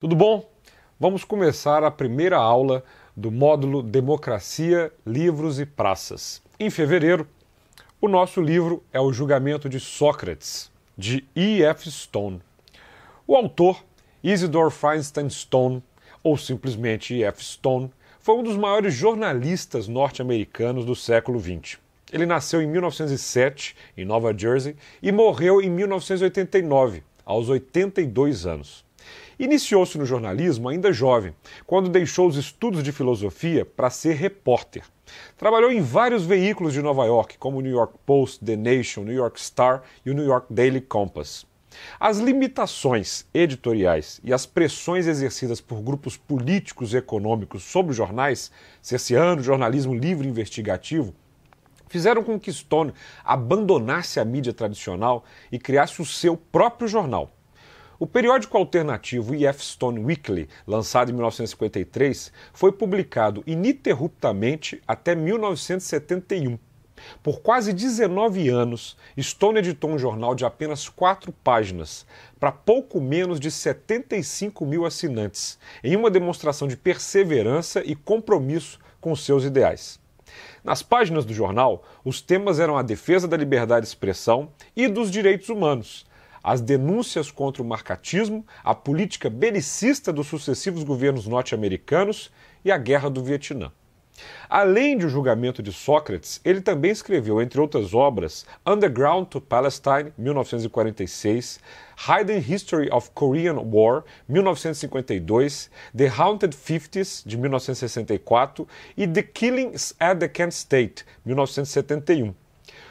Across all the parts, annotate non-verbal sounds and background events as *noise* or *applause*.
Tudo bom? Vamos começar a primeira aula do módulo Democracia, Livros e Praças. Em fevereiro, o nosso livro é O Julgamento de Sócrates, de E.F. Stone. O autor, Isidore Feinstein Stone, ou simplesmente E.F. Stone, foi um dos maiores jornalistas norte-americanos do século XX. Ele nasceu em 1907, em Nova Jersey, e morreu em 1989, aos 82 anos. Iniciou-se no jornalismo ainda jovem, quando deixou os estudos de filosofia para ser repórter. Trabalhou em vários veículos de Nova York, como o New York Post, The Nation, New York Star e o New York Daily Compass. As limitações editoriais e as pressões exercidas por grupos políticos e econômicos sobre os jornais, cerceando o jornalismo livre e investigativo, fizeram com que Stone abandonasse a mídia tradicional e criasse o seu próprio jornal. O periódico alternativo E.F. Stone Weekly, lançado em 1953, foi publicado ininterruptamente até 1971. Por quase 19 anos, Stone editou um jornal de apenas quatro páginas, para pouco menos de 75 mil assinantes, em uma demonstração de perseverança e compromisso com seus ideais. Nas páginas do jornal, os temas eram a defesa da liberdade de expressão e dos direitos humanos, as denúncias contra o marcatismo, a política belicista dos sucessivos governos norte-americanos e a guerra do Vietnã. Além de O Julgamento de Sócrates, ele também escreveu, entre outras obras, Underground to Palestine, 1946, Hidden History of Korean War, 1952, The Haunted Fifties, de 1964 e The Killings at the Kent State, 1971.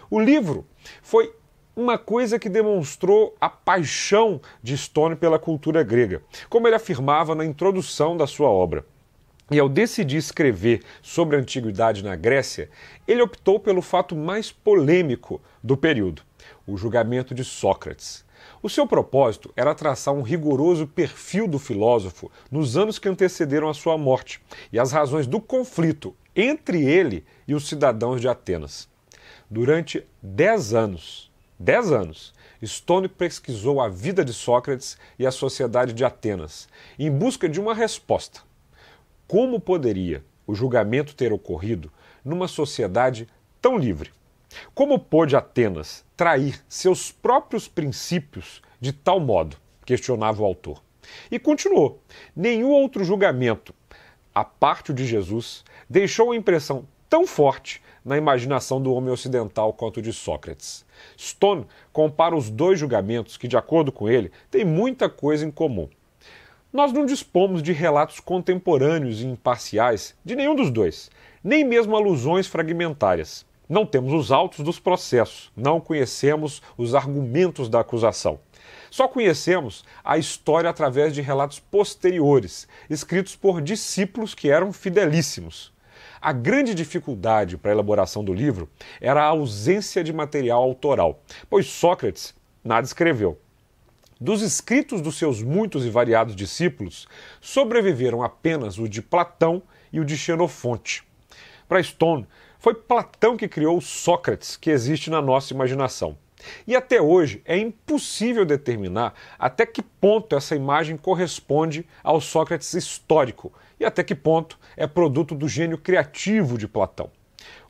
O livro foi uma coisa que demonstrou a paixão de Stone pela cultura grega, como ele afirmava na introdução da sua obra. E ao decidir escrever sobre a antiguidade na Grécia, ele optou pelo fato mais polêmico do período, o julgamento de Sócrates. O seu propósito era traçar um rigoroso perfil do filósofo nos anos que antecederam a sua morte e as razões do conflito entre ele e os cidadãos de Atenas. Durante dez anos, 10 anos, Stone pesquisou a vida de Sócrates e a sociedade de Atenas, em busca de uma resposta. Como poderia o julgamento ter ocorrido numa sociedade tão livre? Como pôde Atenas trair seus próprios princípios de tal modo? questionava o autor. E continuou: nenhum outro julgamento, a parte de Jesus, deixou uma impressão tão forte na imaginação do homem ocidental quanto de Sócrates. Stone compara os dois julgamentos que, de acordo com ele, têm muita coisa em comum. Nós não dispomos de relatos contemporâneos e imparciais de nenhum dos dois, nem mesmo alusões fragmentárias. Não temos os autos dos processos, não conhecemos os argumentos da acusação. Só conhecemos a história através de relatos posteriores, escritos por discípulos que eram fidelíssimos. A grande dificuldade para a elaboração do livro era a ausência de material autoral, pois Sócrates nada escreveu. Dos escritos dos seus muitos e variados discípulos, sobreviveram apenas o de Platão e o de Xenofonte. Para Stone, foi Platão que criou Sócrates, que existe na nossa imaginação. E até hoje é impossível determinar até que ponto essa imagem corresponde ao Sócrates histórico e até que ponto é produto do gênio criativo de Platão.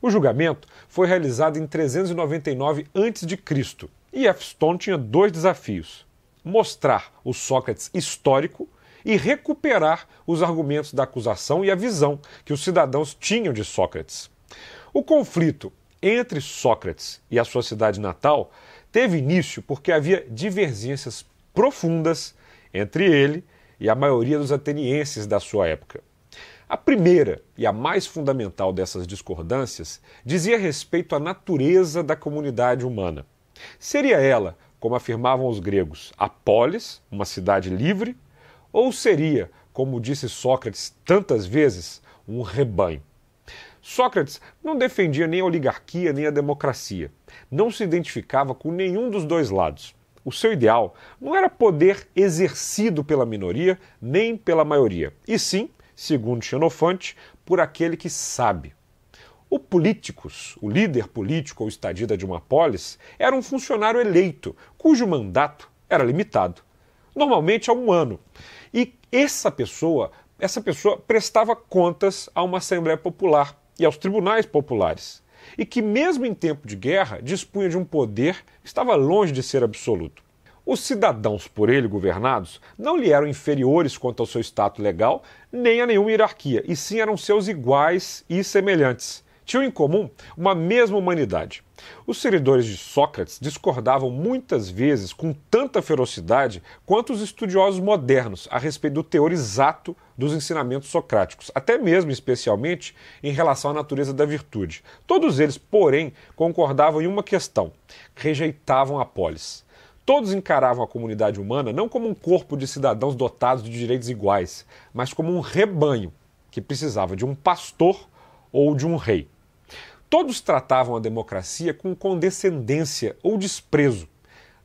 O julgamento foi realizado em 399 a.C. e F. Stone tinha dois desafios: mostrar o Sócrates histórico e recuperar os argumentos da acusação e a visão que os cidadãos tinham de Sócrates. O conflito entre Sócrates e a sua cidade natal teve início porque havia divergências profundas entre ele e a maioria dos atenienses da sua época. A primeira e a mais fundamental dessas discordâncias dizia respeito à natureza da comunidade humana. Seria ela, como afirmavam os gregos, a polis, uma cidade livre, ou seria, como disse Sócrates tantas vezes, um rebanho? Sócrates não defendia nem a oligarquia nem a democracia. Não se identificava com nenhum dos dois lados. O seu ideal não era poder exercido pela minoria nem pela maioria, e sim, segundo Xenofonte, por aquele que sabe. O políticos, o líder político ou estadida de uma polis, era um funcionário eleito, cujo mandato era limitado, normalmente a um ano, e essa pessoa, essa pessoa prestava contas a uma Assembleia Popular e aos tribunais populares, e que, mesmo em tempo de guerra, dispunha de um poder que estava longe de ser absoluto. Os cidadãos por ele governados não lhe eram inferiores quanto ao seu status legal, nem a nenhuma hierarquia, e sim eram seus iguais e semelhantes. Tinham em comum uma mesma humanidade. Os seguidores de Sócrates discordavam muitas vezes com tanta ferocidade quanto os estudiosos modernos a respeito do teor exato dos ensinamentos socráticos, até mesmo especialmente em relação à natureza da virtude. Todos eles, porém, concordavam em uma questão: rejeitavam a polis. Todos encaravam a comunidade humana não como um corpo de cidadãos dotados de direitos iguais, mas como um rebanho que precisava de um pastor ou de um rei. Todos tratavam a democracia com condescendência ou desprezo.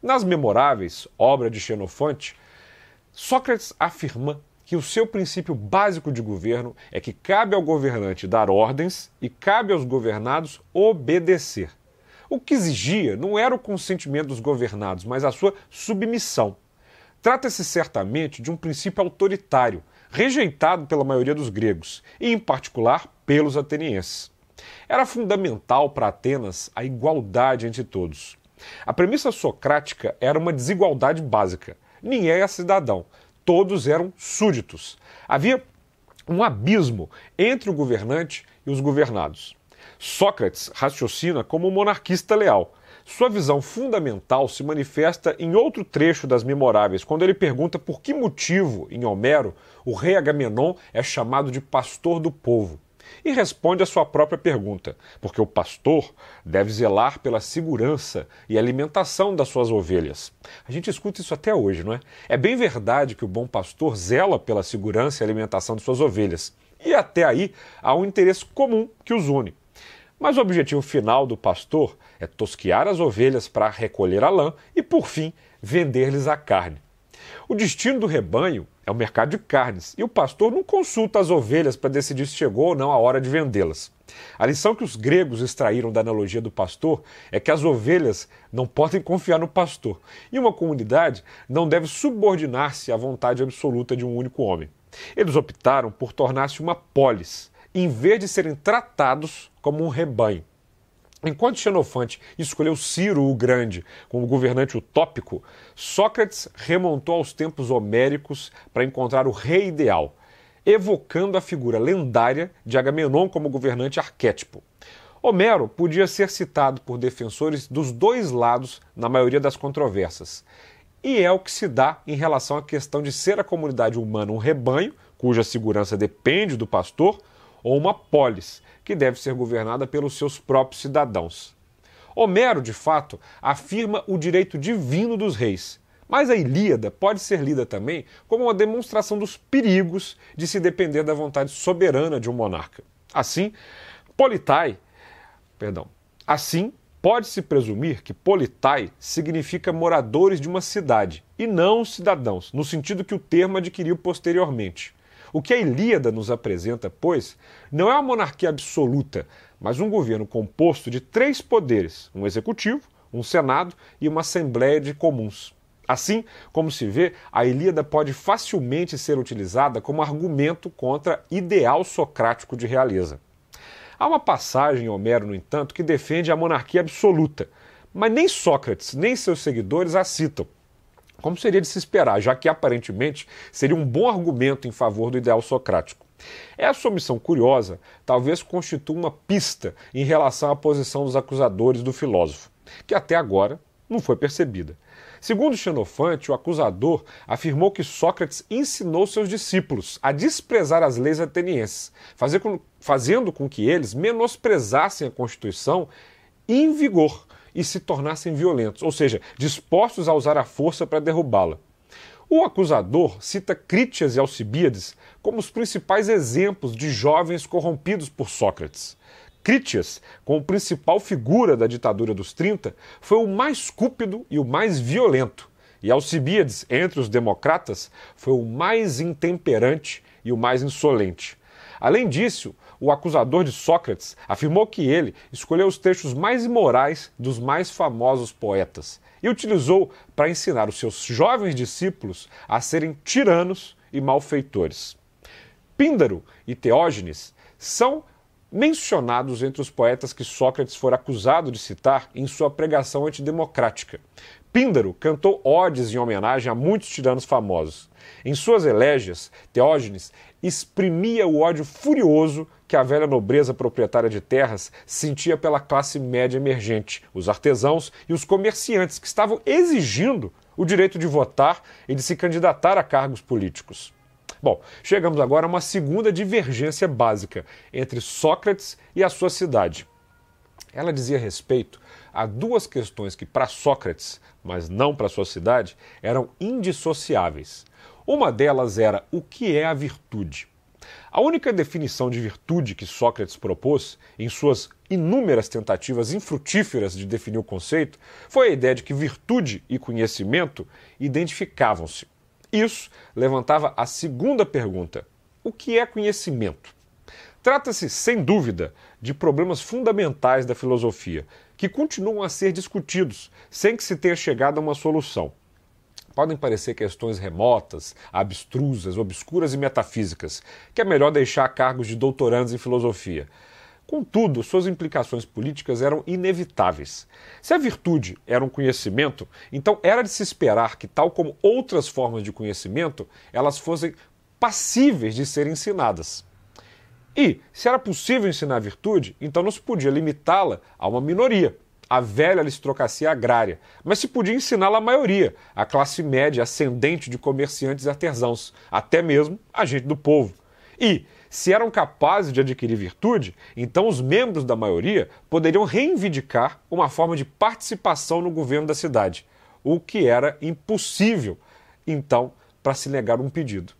Nas Memoráveis, obra de Xenofonte, Sócrates afirma que o seu princípio básico de governo é que cabe ao governante dar ordens e cabe aos governados obedecer. O que exigia não era o consentimento dos governados, mas a sua submissão. Trata-se certamente de um princípio autoritário, rejeitado pela maioria dos gregos, e em particular pelos atenienses. Era fundamental para Atenas a igualdade entre todos. A premissa socrática era uma desigualdade básica. Ninguém era cidadão, todos eram súditos. Havia um abismo entre o governante e os governados. Sócrates raciocina como um monarquista leal. Sua visão fundamental se manifesta em outro trecho das Memoráveis, quando ele pergunta por que motivo, em Homero, o rei Agamenon é chamado de pastor do povo. E responde a sua própria pergunta, porque o pastor deve zelar pela segurança e alimentação das suas ovelhas. A gente escuta isso até hoje, não é? É bem verdade que o bom pastor zela pela segurança e alimentação de suas ovelhas. E até aí há um interesse comum que os une. Mas o objetivo final do pastor é tosquiar as ovelhas para recolher a lã e, por fim, vender-lhes a carne. O destino do rebanho é o mercado de carnes e o pastor não consulta as ovelhas para decidir se chegou ou não a hora de vendê-las. A lição que os gregos extraíram da analogia do pastor é que as ovelhas não podem confiar no pastor e uma comunidade não deve subordinar-se à vontade absoluta de um único homem. Eles optaram por tornar-se uma polis, em vez de serem tratados como um rebanho. Enquanto Xenofonte escolheu Ciro o Grande como governante utópico, Sócrates remontou aos tempos homéricos para encontrar o rei ideal, evocando a figura lendária de Agamenon como governante arquétipo. Homero podia ser citado por defensores dos dois lados na maioria das controvérsias. E é o que se dá em relação à questão de ser a comunidade humana um rebanho, cuja segurança depende do pastor, ou uma polis, que deve ser governada pelos seus próprios cidadãos. Homero, de fato, afirma o direito divino dos reis, mas a Ilíada pode ser lida também como uma demonstração dos perigos de se depender da vontade soberana de um monarca. Assim, politai, perdão, assim pode-se presumir que politai significa moradores de uma cidade e não cidadãos, no sentido que o termo adquiriu posteriormente. O que a Ilíada nos apresenta, pois, não é uma monarquia absoluta, mas um governo composto de três poderes: um executivo, um senado e uma assembleia de comuns. Assim, como se vê, a Ilíada pode facilmente ser utilizada como argumento contra ideal socrático de realeza. Há uma passagem em Homero, no entanto, que defende a monarquia absoluta, mas nem Sócrates nem seus seguidores a citam como seria de se esperar, já que aparentemente seria um bom argumento em favor do ideal socrático. Essa omissão curiosa talvez constitua uma pista em relação à posição dos acusadores do filósofo, que até agora não foi percebida. Segundo Xenofante, o acusador afirmou que Sócrates ensinou seus discípulos a desprezar as leis atenienses, fazendo com que eles menosprezassem a Constituição em vigor e se tornassem violentos, ou seja, dispostos a usar a força para derrubá-la. O acusador cita Crítias e Alcibíades como os principais exemplos de jovens corrompidos por Sócrates. Crítias, como principal figura da ditadura dos 30, foi o mais cúpido e o mais violento. E Alcibíades, entre os democratas, foi o mais intemperante e o mais insolente. Além disso, o acusador de Sócrates afirmou que ele escolheu os trechos mais imorais dos mais famosos poetas e utilizou para ensinar os seus jovens discípulos a serem tiranos e malfeitores. Píndaro e Teógenes são mencionados entre os poetas que Sócrates for acusado de citar em sua pregação antidemocrática. Píndaro cantou odes em homenagem a muitos tiranos famosos. Em suas elégias, Teógenes exprimia o ódio furioso que a velha nobreza proprietária de terras sentia pela classe média emergente, os artesãos e os comerciantes que estavam exigindo o direito de votar e de se candidatar a cargos políticos. Bom, chegamos agora a uma segunda divergência básica entre Sócrates e a sua cidade. Ela dizia respeito a duas questões que, para Sócrates, mas não para sua cidade, eram indissociáveis. Uma delas era o que é a virtude. A única definição de virtude que Sócrates propôs, em suas inúmeras tentativas infrutíferas de definir o conceito, foi a ideia de que virtude e conhecimento identificavam-se. Isso levantava a segunda pergunta: o que é conhecimento? Trata-se, sem dúvida, de problemas fundamentais da filosofia, que continuam a ser discutidos, sem que se tenha chegado a uma solução. Podem parecer questões remotas, abstrusas, obscuras e metafísicas, que é melhor deixar a cargos de doutorandos em filosofia. Contudo, suas implicações políticas eram inevitáveis. Se a virtude era um conhecimento, então era de se esperar que, tal como outras formas de conhecimento, elas fossem passíveis de serem ensinadas. E, se era possível ensinar virtude, então não se podia limitá-la a uma minoria, a velha aristocracia agrária, mas se podia ensiná-la à maioria, a classe média ascendente de comerciantes e artesãos, até mesmo a gente do povo. E, se eram capazes de adquirir virtude, então os membros da maioria poderiam reivindicar uma forma de participação no governo da cidade, o que era impossível, então, para se negar um pedido.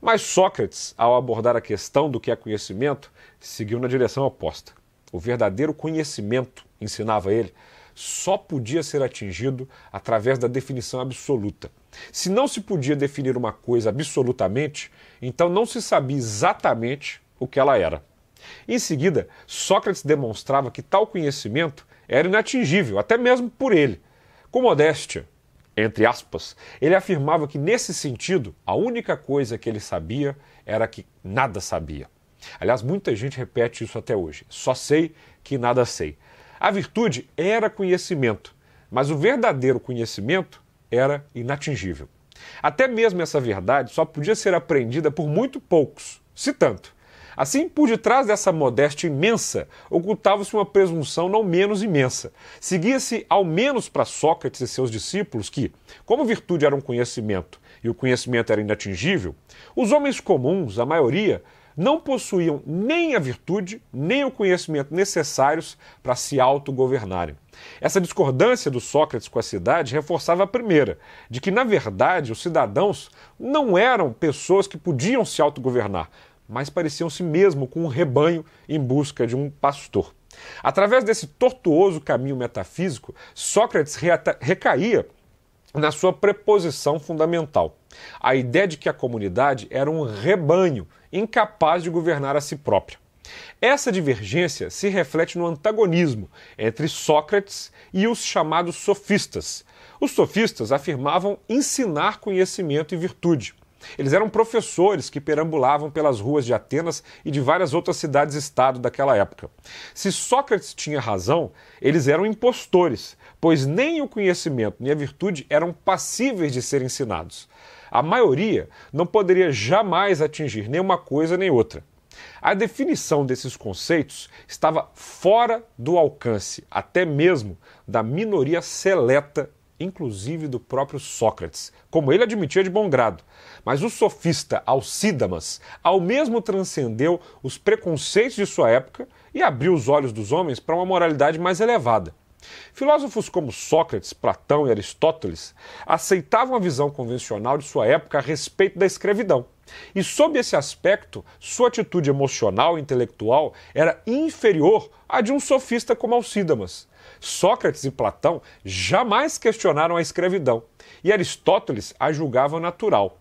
Mas Sócrates, ao abordar a questão do que é conhecimento, seguiu na direção oposta. O verdadeiro conhecimento, ensinava ele, só podia ser atingido através da definição absoluta. Se não se podia definir uma coisa absolutamente, então não se sabia exatamente o que ela era. Em seguida, Sócrates demonstrava que tal conhecimento era inatingível, até mesmo por ele. Com modéstia, entre aspas, ele afirmava que, nesse sentido, a única coisa que ele sabia era que nada sabia. Aliás, muita gente repete isso até hoje. Só sei que nada sei. A virtude era conhecimento, mas o verdadeiro conhecimento era inatingível. Até mesmo essa verdade só podia ser aprendida por muito poucos, se tanto. Assim, por detrás dessa modéstia imensa, ocultava-se uma presunção não menos imensa. Seguia-se, ao menos para Sócrates e seus discípulos, que, como virtude era um conhecimento e o conhecimento era inatingível, os homens comuns, a maioria, não possuíam nem a virtude, nem o conhecimento necessários para se autogovernarem. Essa discordância do Sócrates com a cidade reforçava a primeira, de que, na verdade, os cidadãos não eram pessoas que podiam se autogovernar, mas pareciam-se mesmo com um rebanho em busca de um pastor. Através desse tortuoso caminho metafísico, Sócrates recaía na sua preposição fundamental. A ideia de que a comunidade era um rebanho incapaz de governar a si própria. Essa divergência se reflete no antagonismo entre Sócrates e os chamados sofistas. Os sofistas afirmavam ensinar conhecimento e virtude. Eles eram professores que perambulavam pelas ruas de Atenas e de várias outras cidades-estado daquela época. Se Sócrates tinha razão, eles eram impostores, pois nem o conhecimento nem a virtude eram passíveis de ser ensinados. A maioria não poderia jamais atingir nem uma coisa nem outra. A definição desses conceitos estava fora do alcance, até mesmo da minoria seleta, inclusive do próprio Sócrates, como ele admitia de bom grado. Mas o sofista Alcídamas, ao mesmo transcendeu os preconceitos de sua época e abriu os olhos dos homens para uma moralidade mais elevada. Filósofos como Sócrates, Platão e Aristóteles aceitavam a visão convencional de sua época a respeito da escravidão. E, sob esse aspecto, sua atitude emocional e intelectual era inferior à de um sofista como Alcídamas. Sócrates e Platão jamais questionaram a escravidão, e Aristóteles a julgava natural.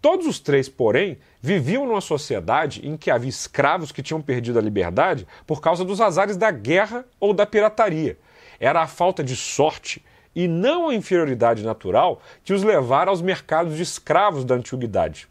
Todos os três, porém, viviam numa sociedade em que havia escravos que tinham perdido a liberdade por causa dos azares da guerra ou da pirataria. Era a falta de sorte e não a inferioridade natural que os levara aos mercados de escravos da antiguidade.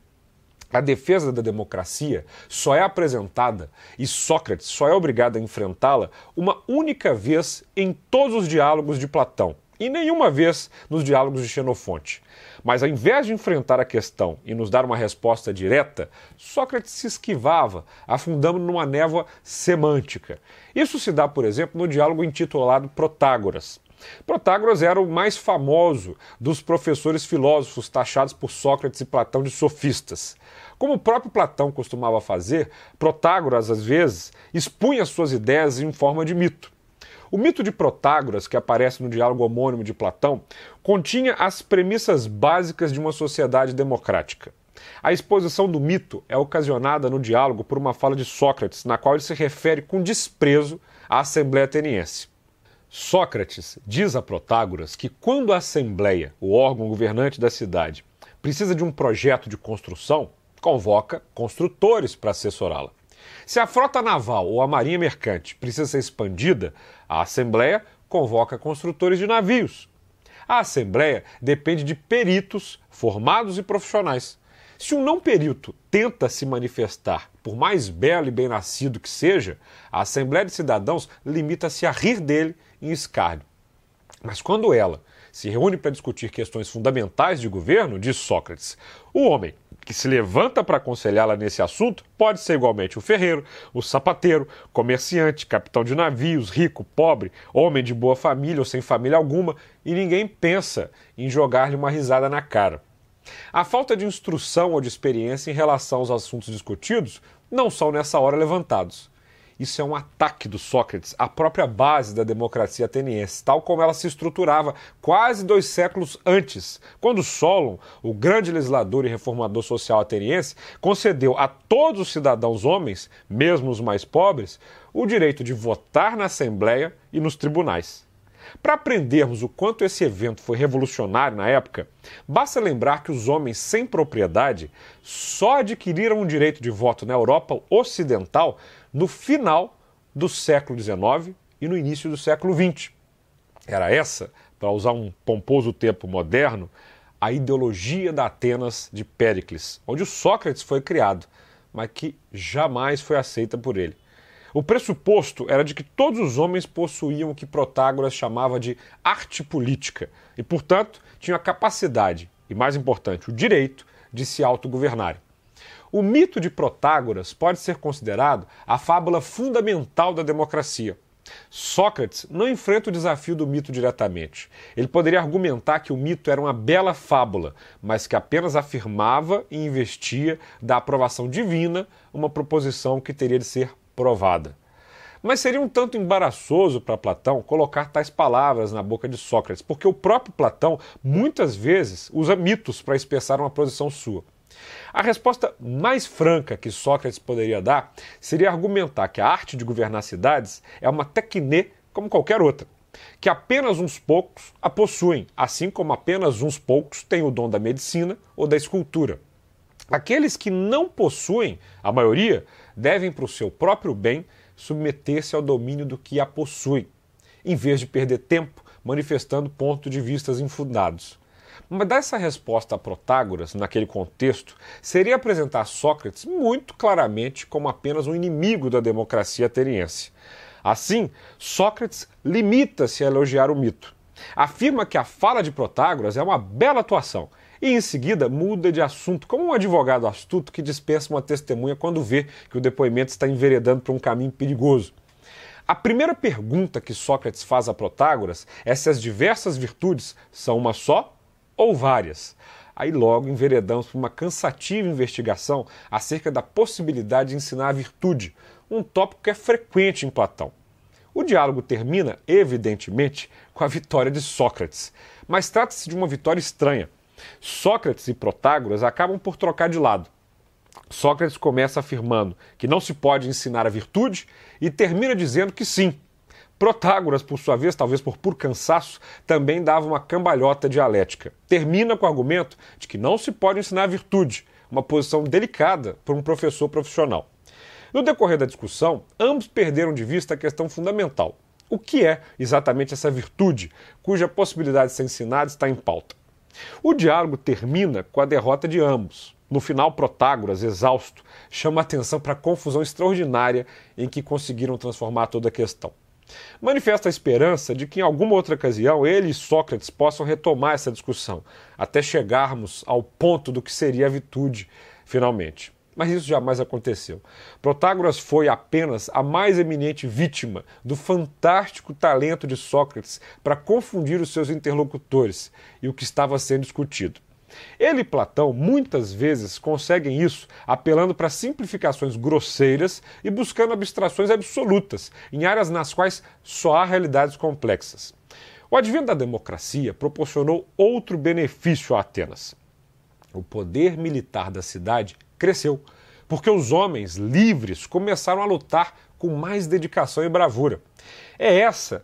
A defesa da democracia só é apresentada e Sócrates só é obrigado a enfrentá-la uma única vez em todos os diálogos de Platão e nenhuma vez nos diálogos de Xenofonte. Mas ao invés de enfrentar a questão e nos dar uma resposta direta, Sócrates se esquivava, afundando numa névoa semântica. Isso se dá, por exemplo, no diálogo intitulado Protágoras. Protágoras era o mais famoso dos professores filósofos taxados por Sócrates e Platão de sofistas. Como o próprio Platão costumava fazer, Protágoras, às vezes, expunha suas ideias em forma de mito. O mito de Protágoras, que aparece no diálogo homônimo de Platão, continha as premissas básicas de uma sociedade democrática. A exposição do mito é ocasionada no diálogo por uma fala de Sócrates, na qual ele se refere com desprezo à Assembleia Ateniense. Sócrates diz a Protágoras que quando a Assembleia, o órgão governante da cidade, precisa de um projeto de construção, convoca construtores para assessorá-la. Se a frota naval ou a marinha mercante precisa ser expandida, a Assembleia convoca construtores de navios. A Assembleia depende de peritos formados e profissionais. Se um não perito tenta se manifestar, por mais belo e bem-nascido que seja, a Assembleia de Cidadãos limita-se a rir dele em escárnio. Mas quando ela se reúne para discutir questões fundamentais de governo, diz Sócrates, o homem que se levanta para aconselhá-la nesse assunto pode ser igualmente o ferreiro, o sapateiro, comerciante, capitão de navios, rico, pobre, homem de boa família ou sem família alguma, e ninguém pensa em jogar-lhe uma risada na cara. A falta de instrução ou de experiência em relação aos assuntos discutidos não são nessa hora levantados. Isso é um ataque do Sócrates à própria base da democracia ateniense, tal como ela se estruturava quase dois séculos antes, quando Solon, o grande legislador e reformador social ateniense, concedeu a todos os cidadãos homens, mesmo os mais pobres, o direito de votar na Assembleia e nos tribunais. Para aprendermos o quanto esse evento foi revolucionário na época, basta lembrar que os homens sem propriedade só adquiriram o direito de voto na Europa Ocidental no final do século XIX e no início do século XX. Era essa, para usar um pomposo tempo moderno, a ideologia da Atenas de Péricles, onde o Sócrates foi criado, mas que jamais foi aceita por ele. O pressuposto era de que todos os homens possuíam o que Protágoras chamava de arte política e, portanto, tinham a capacidade e, mais importante, o direito de se autogovernarem. O mito de Protágoras pode ser considerado a fábula fundamental da democracia. Sócrates não enfrenta o desafio do mito diretamente. Ele poderia argumentar que o mito era uma bela fábula, mas que apenas afirmava e investia da aprovação divina uma proposição que teria de ser provada. Mas seria um tanto embaraçoso para Platão colocar tais palavras na boca de Sócrates, porque o próprio Platão muitas vezes usa mitos para expressar uma posição sua. A resposta mais franca que Sócrates poderia dar seria argumentar que a arte de governar cidades é uma tecne como qualquer outra, que apenas uns poucos a possuem, assim como apenas uns poucos têm o dom da medicina ou da escultura. Aqueles que não possuem, a maioria, devem, para o seu próprio bem, submeter-se ao domínio do que a possui, em vez de perder tempo manifestando pontos de vistas infundados. Mas dar essa resposta a Protágoras, naquele contexto, seria apresentar Sócrates muito claramente como apenas um inimigo da democracia ateniense. Assim, Sócrates limita-se a elogiar o mito. Afirma que a fala de Protágoras é uma bela atuação e em seguida muda de assunto, como um advogado astuto que dispensa uma testemunha quando vê que o depoimento está enveredando para um caminho perigoso. A primeira pergunta que Sócrates faz a Protágoras é se as diversas virtudes são uma só ou várias. Aí logo enveredamos para uma cansativa investigação acerca da possibilidade de ensinar a virtude, um tópico que é frequente em Platão. O diálogo termina, evidentemente, com a vitória de Sócrates, mas trata-se de uma vitória estranha. Sócrates e Protágoras acabam por trocar de lado. Sócrates começa afirmando que não se pode ensinar a virtude e termina dizendo que sim. Protágoras, por sua vez, talvez por puro cansaço, também dava uma cambalhota dialética. Termina com o argumento de que não se pode ensinar virtude, uma posição delicada para um professor profissional. No decorrer da discussão, ambos perderam de vista a questão fundamental. O que é exatamente essa virtude, cuja possibilidade de ser ensinada está em pauta? O diálogo termina com a derrota de ambos. No final, Protágoras, exausto, chama atenção para a confusão extraordinária em que conseguiram transformar toda a questão. Manifesta a esperança de que em alguma outra ocasião ele e Sócrates possam retomar essa discussão, até chegarmos ao ponto do que seria a virtude, finalmente. Mas isso jamais aconteceu. Protágoras foi apenas a mais eminente vítima do fantástico talento de Sócrates para confundir os seus interlocutores e o que estava sendo discutido. Ele e Platão muitas vezes conseguem isso apelando para simplificações grosseiras e buscando abstrações absolutas em áreas nas quais só há realidades complexas. O advento da democracia proporcionou outro benefício a Atenas. O poder militar da cidade cresceu, porque os homens livres começaram a lutar com mais dedicação e bravura. É essa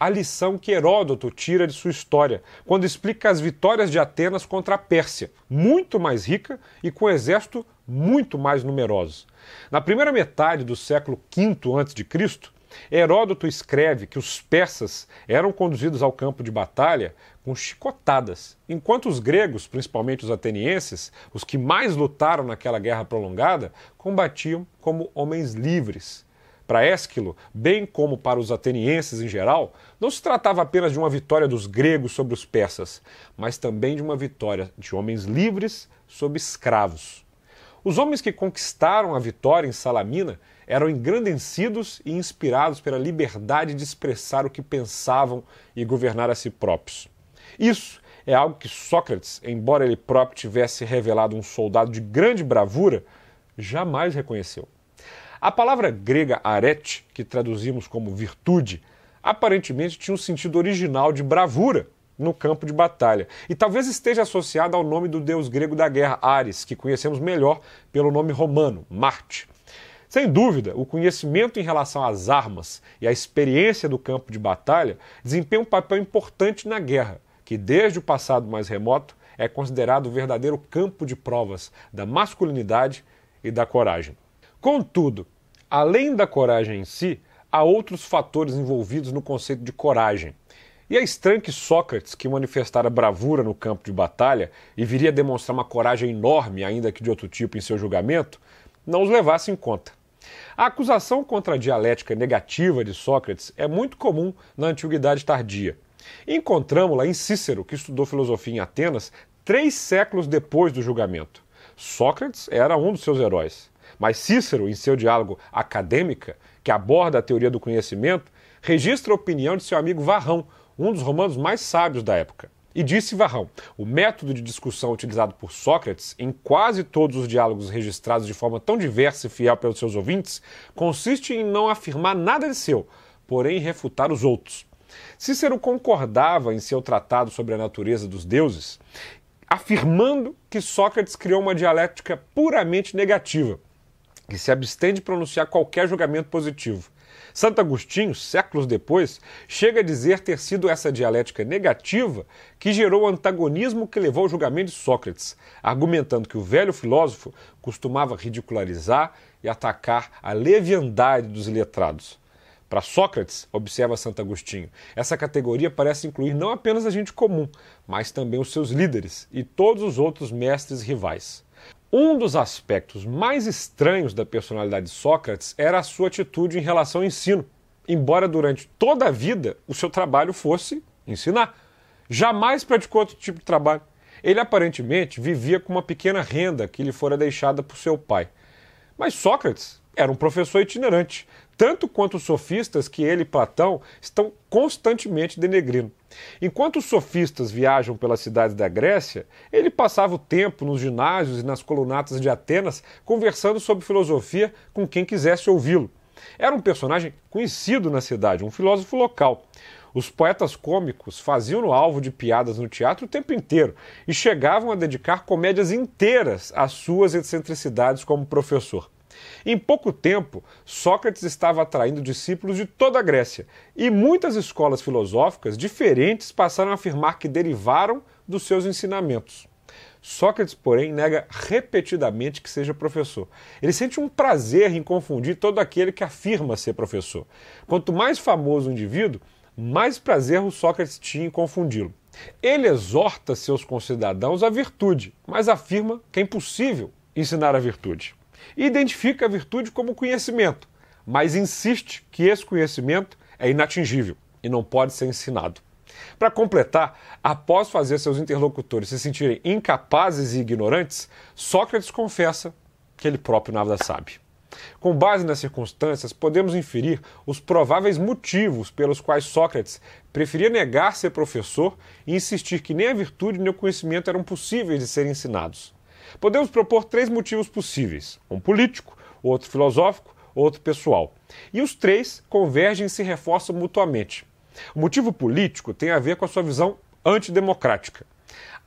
a lição que Heródoto tira de sua história, quando explica as vitórias de Atenas contra a Pérsia, muito mais rica e com um exército muito mais numeroso. Na primeira metade do século V a.C., Heródoto escreve que os persas eram conduzidos ao campo de batalha com chicotadas, enquanto os gregos, principalmente os atenienses, os que mais lutaram naquela guerra prolongada, combatiam como homens livres. Para Ésquilo, bem como para os atenienses em geral, não se tratava apenas de uma vitória dos gregos sobre os persas, mas também de uma vitória de homens livres sobre escravos. Os homens que conquistaram a vitória em Salamina eram engrandecidos e inspirados pela liberdade de expressar o que pensavam e governar a si próprios. Isso é algo que Sócrates, embora ele próprio tivesse revelado um soldado de grande bravura, jamais reconheceu. A palavra grega arete, que traduzimos como virtude, aparentemente tinha um sentido original de bravura no campo de batalha. E talvez esteja associada ao nome do deus grego da guerra, Ares, que conhecemos melhor pelo nome romano, Marte. Sem dúvida, o conhecimento em relação às armas e a experiência do campo de batalha desempenham um papel importante na guerra, que desde o passado mais remoto é considerado o verdadeiro campo de provas da masculinidade e da coragem. Contudo, além da coragem em si, há outros fatores envolvidos no conceito de coragem. E é estranho que Sócrates, que manifestara bravura no campo de batalha e viria demonstrar uma coragem enorme, ainda que de outro tipo, em seu julgamento, não os levasse em conta. A acusação contra a dialética negativa de Sócrates é muito comum na Antiguidade Tardia. Encontramos-la em Cícero, que estudou filosofia em Atenas três séculos depois do julgamento. Sócrates era um dos seus heróis. Mas Cícero, em seu diálogo Acadêmica, que aborda a teoria do conhecimento, registra a opinião de seu amigo Varrão, um dos romanos mais sábios da época. E disse Varrão: o método de discussão utilizado por Sócrates em quase todos os diálogos registrados de forma tão diversa e fiel pelos seus ouvintes consiste em não afirmar nada de seu, porém refutar os outros. Cícero concordava em seu tratado sobre a natureza dos deuses, afirmando que Sócrates criou uma dialética puramente negativa, que se abstém de pronunciar qualquer julgamento positivo. Santo Agostinho, séculos depois, chega a dizer ter sido essa dialética negativa que gerou o antagonismo que levou ao julgamento de Sócrates, argumentando que o velho filósofo costumava ridicularizar e atacar a leviandade dos letrados. Para Sócrates, observa Santo Agostinho, essa categoria parece incluir não apenas a gente comum, mas também os seus líderes e todos os outros mestres rivais. Um dos aspectos mais estranhos da personalidade de Sócrates era a sua atitude em relação ao ensino, embora durante toda a vida o seu trabalho fosse ensinar. Jamais praticou outro tipo de trabalho. Ele aparentemente vivia com uma pequena renda que lhe fora deixada por seu pai. Mas Sócrates era um professor itinerante, tanto quanto os sofistas que ele e Platão estão constantemente denegrindo. Enquanto os sofistas viajam pelas cidades da Grécia, ele passava o tempo nos ginásios e nas colunatas de Atenas conversando sobre filosofia com quem quisesse ouvi-lo. Era um personagem conhecido na cidade, um filósofo local. Os poetas cômicos faziam-no alvo de piadas no teatro o tempo inteiro e chegavam a dedicar comédias inteiras às suas excentricidades como professor. Em pouco tempo, Sócrates estava atraindo discípulos de toda a Grécia e muitas escolas filosóficas diferentes passaram a afirmar que derivaram dos seus ensinamentos. Sócrates, porém, nega repetidamente que seja professor. Ele sente um prazer em confundir todo aquele que afirma ser professor. Quanto mais famoso o indivíduo, mais prazer o Sócrates tinha em confundi-lo. Ele exorta seus concidadãos à virtude, mas afirma que é impossível ensinar a virtude. Identifica a virtude como conhecimento, mas insiste que esse conhecimento é inatingível e não pode ser ensinado. Para completar, após fazer seus interlocutores se sentirem incapazes e ignorantes, Sócrates confessa que ele próprio nada sabe. Com base nas circunstâncias, podemos inferir os prováveis motivos pelos quais Sócrates preferia negar ser professor e insistir que nem a virtude nem o conhecimento eram possíveis de serem ensinados. Podemos propor três motivos possíveis: um político, outro filosófico, outro pessoal. E os três convergem e se reforçam mutuamente. O motivo político tem a ver com a sua visão antidemocrática.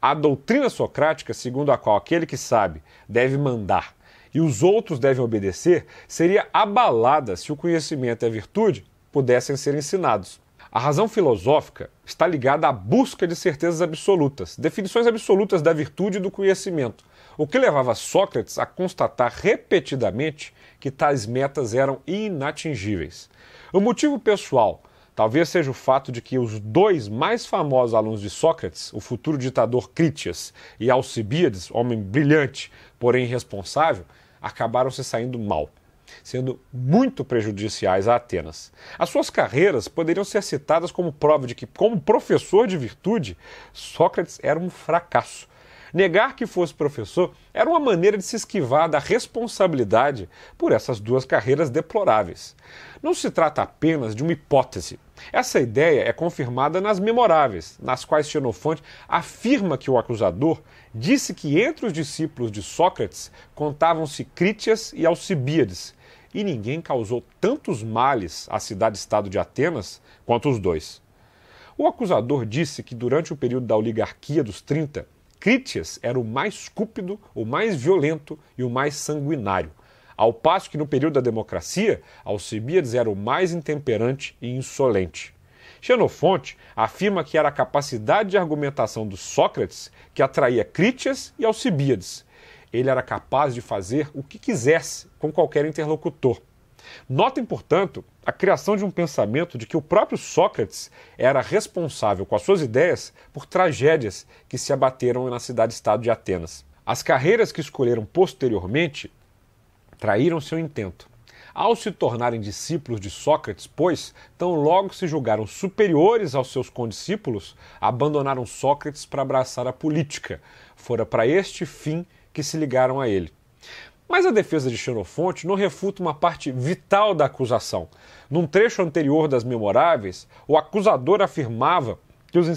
A doutrina socrática, segundo a qual aquele que sabe deve mandar e os outros devem obedecer, seria abalada se o conhecimento e a virtude pudessem ser ensinados. A razão filosófica está ligada à busca de certezas absolutas, definições absolutas da virtude e do conhecimento, o que levava Sócrates a constatar repetidamente que tais metas eram inatingíveis. O motivo pessoal talvez seja o fato de que os dois mais famosos alunos de Sócrates, o futuro ditador Critias e Alcibíades, homem brilhante, porém irresponsável, acabaram se saindo mal, sendo muito prejudiciais a Atenas. As suas carreiras poderiam ser citadas como prova de que, como professor de virtude, Sócrates era um fracasso. Negar que fosse professor era uma maneira de se esquivar da responsabilidade por essas duas carreiras deploráveis. Não se trata apenas de uma hipótese. Essa ideia é confirmada nas memoráveis, nas quais Xenofonte afirma que o acusador disse que entre os discípulos de Sócrates contavam-se Crítias e Alcibíades, e ninguém causou tantos males à cidade-estado de Atenas quanto os dois. O acusador disse que durante o período da oligarquia dos 30, Crítias era o mais cúpido, o mais violento e o mais sanguinário, ao passo que no período da democracia, Alcibíades era o mais intemperante e insolente. Xenofonte afirma que era a capacidade de argumentação do Sócrates que atraía Crítias e Alcibíades. Ele era capaz de fazer o que quisesse com qualquer interlocutor. Notem, portanto, a criação de um pensamento de que o próprio Sócrates era responsável com as suas ideias por tragédias que se abateram na cidade-estado de Atenas. As carreiras que escolheram posteriormente traíram seu intento. Ao se tornarem discípulos de Sócrates, pois, tão logo se julgaram superiores aos seus condiscípulos, abandonaram Sócrates para abraçar a política. Fora para este fim que se ligaram a ele. Mas a defesa de Xenofonte não refuta uma parte vital da acusação. Num trecho anterior das Memoráveis, o acusador afirmava que os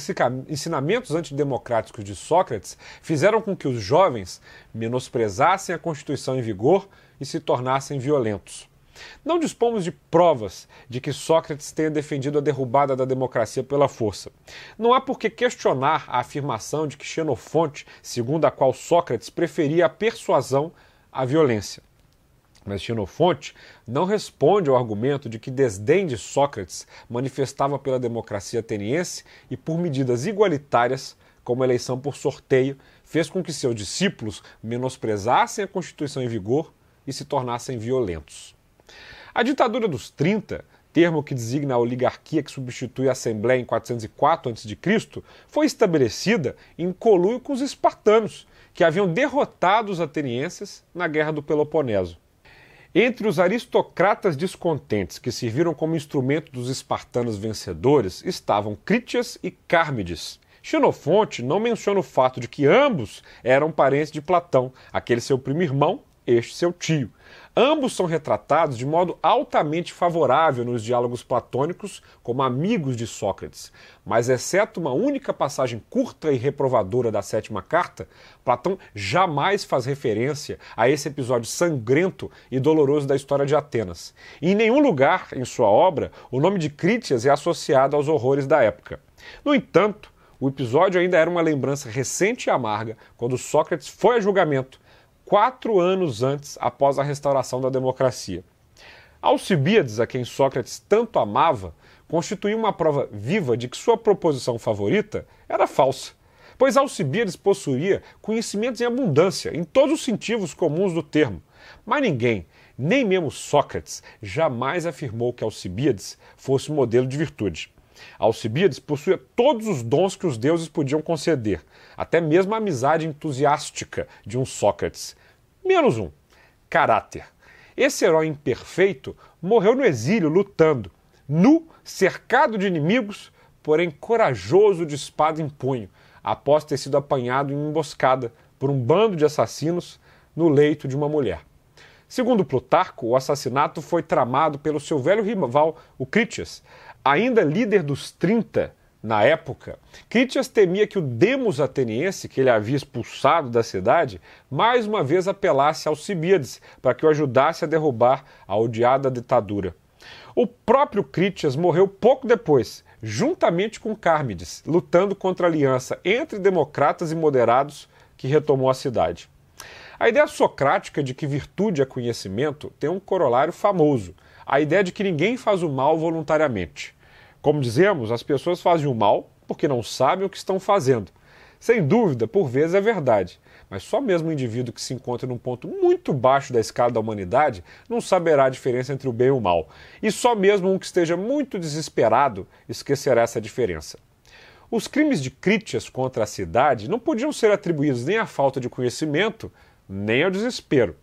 ensinamentos antidemocráticos de Sócrates fizeram com que os jovens menosprezassem a Constituição em vigor e se tornassem violentos. Não dispomos de provas de que Sócrates tenha defendido a derrubada da democracia pela força. Não há por que questionar a afirmação de que Xenofonte, segundo a qual Sócrates preferia a persuasão à violência. Mas Xenofonte não responde ao argumento de que desdém de Sócrates manifestava pela democracia ateniense e por medidas igualitárias, como a eleição por sorteio, fez com que seus discípulos menosprezassem a Constituição em vigor e se tornassem violentos. A ditadura dos 30, termo que designa a oligarquia que substitui a Assembleia em 404 a.C., foi estabelecida em colúio com os espartanos, que haviam derrotado os atenienses na Guerra do Peloponeso. Entre os aristocratas descontentes que serviram como instrumento dos espartanos vencedores estavam Crítias e Cármides. Xenofonte não menciona o fato de que ambos eram parentes de Platão, aquele seu primo irmão este seu tio. Ambos são retratados de modo altamente favorável nos diálogos platônicos como amigos de Sócrates, mas exceto uma única passagem curta e reprovadora da sétima carta, Platão jamais faz referência a esse episódio sangrento e doloroso da história de Atenas. E em nenhum lugar em sua obra o nome de Crítias é associado aos horrores da época. No entanto, o episódio ainda era uma lembrança recente e amarga quando Sócrates foi a julgamento quatro anos antes, após a restauração da democracia. Alcibíades, a quem Sócrates tanto amava, constituiu uma prova viva de que sua proposição favorita era falsa, pois Alcibíades possuía conhecimentos em abundância, em todos os sentidos comuns do termo. Mas ninguém, nem mesmo Sócrates, jamais afirmou que Alcibíades fosse modelo de virtude. Alcibiades possuía todos os dons que os deuses podiam conceder, até mesmo a amizade entusiástica de um Sócrates. Menos um: caráter. Esse herói imperfeito morreu no exílio lutando, nu, cercado de inimigos, porém corajoso de espada em punho, após ter sido apanhado em emboscada por um bando de assassinos no leito de uma mulher. Segundo Plutarco, o assassinato foi tramado pelo seu velho rival, o Critias, ainda líder dos 30 na época. Critias temia que o demos ateniense, que ele havia expulsado da cidade, mais uma vez apelasse aos Alcibíades para que o ajudasse a derrubar a odiada ditadura. O próprio Critias morreu pouco depois, juntamente com Cármides, lutando contra a aliança entre democratas e moderados que retomou a cidade. A ideia socrática de que virtude é conhecimento tem um corolário famoso, a ideia de que ninguém faz o mal voluntariamente. Como dizemos, as pessoas fazem o mal porque não sabem o que estão fazendo. Sem dúvida, por vezes é verdade, mas só mesmo um indivíduo que se encontra num ponto muito baixo da escala da humanidade não saberá a diferença entre o bem e o mal. E só mesmo um que esteja muito desesperado esquecerá essa diferença. Os crimes de Critias contra a cidade não podiam ser atribuídos nem à falta de conhecimento, nem ao desespero.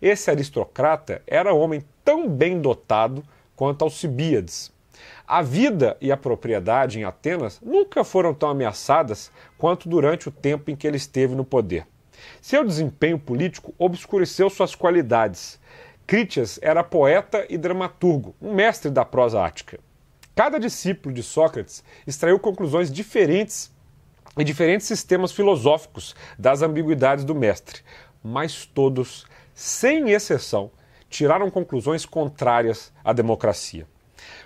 Esse aristocrata era homem tão bem dotado quanto Alcibíades. A vida e a propriedade em Atenas nunca foram tão ameaçadas quanto durante o tempo em que ele esteve no poder. Seu desempenho político obscureceu suas qualidades. Critias era poeta e dramaturgo, um mestre da prosa ática. Cada discípulo de Sócrates extraiu conclusões diferentes e diferentes sistemas filosóficos das ambiguidades do mestre, mas todos, sem exceção, tiraram conclusões contrárias à democracia.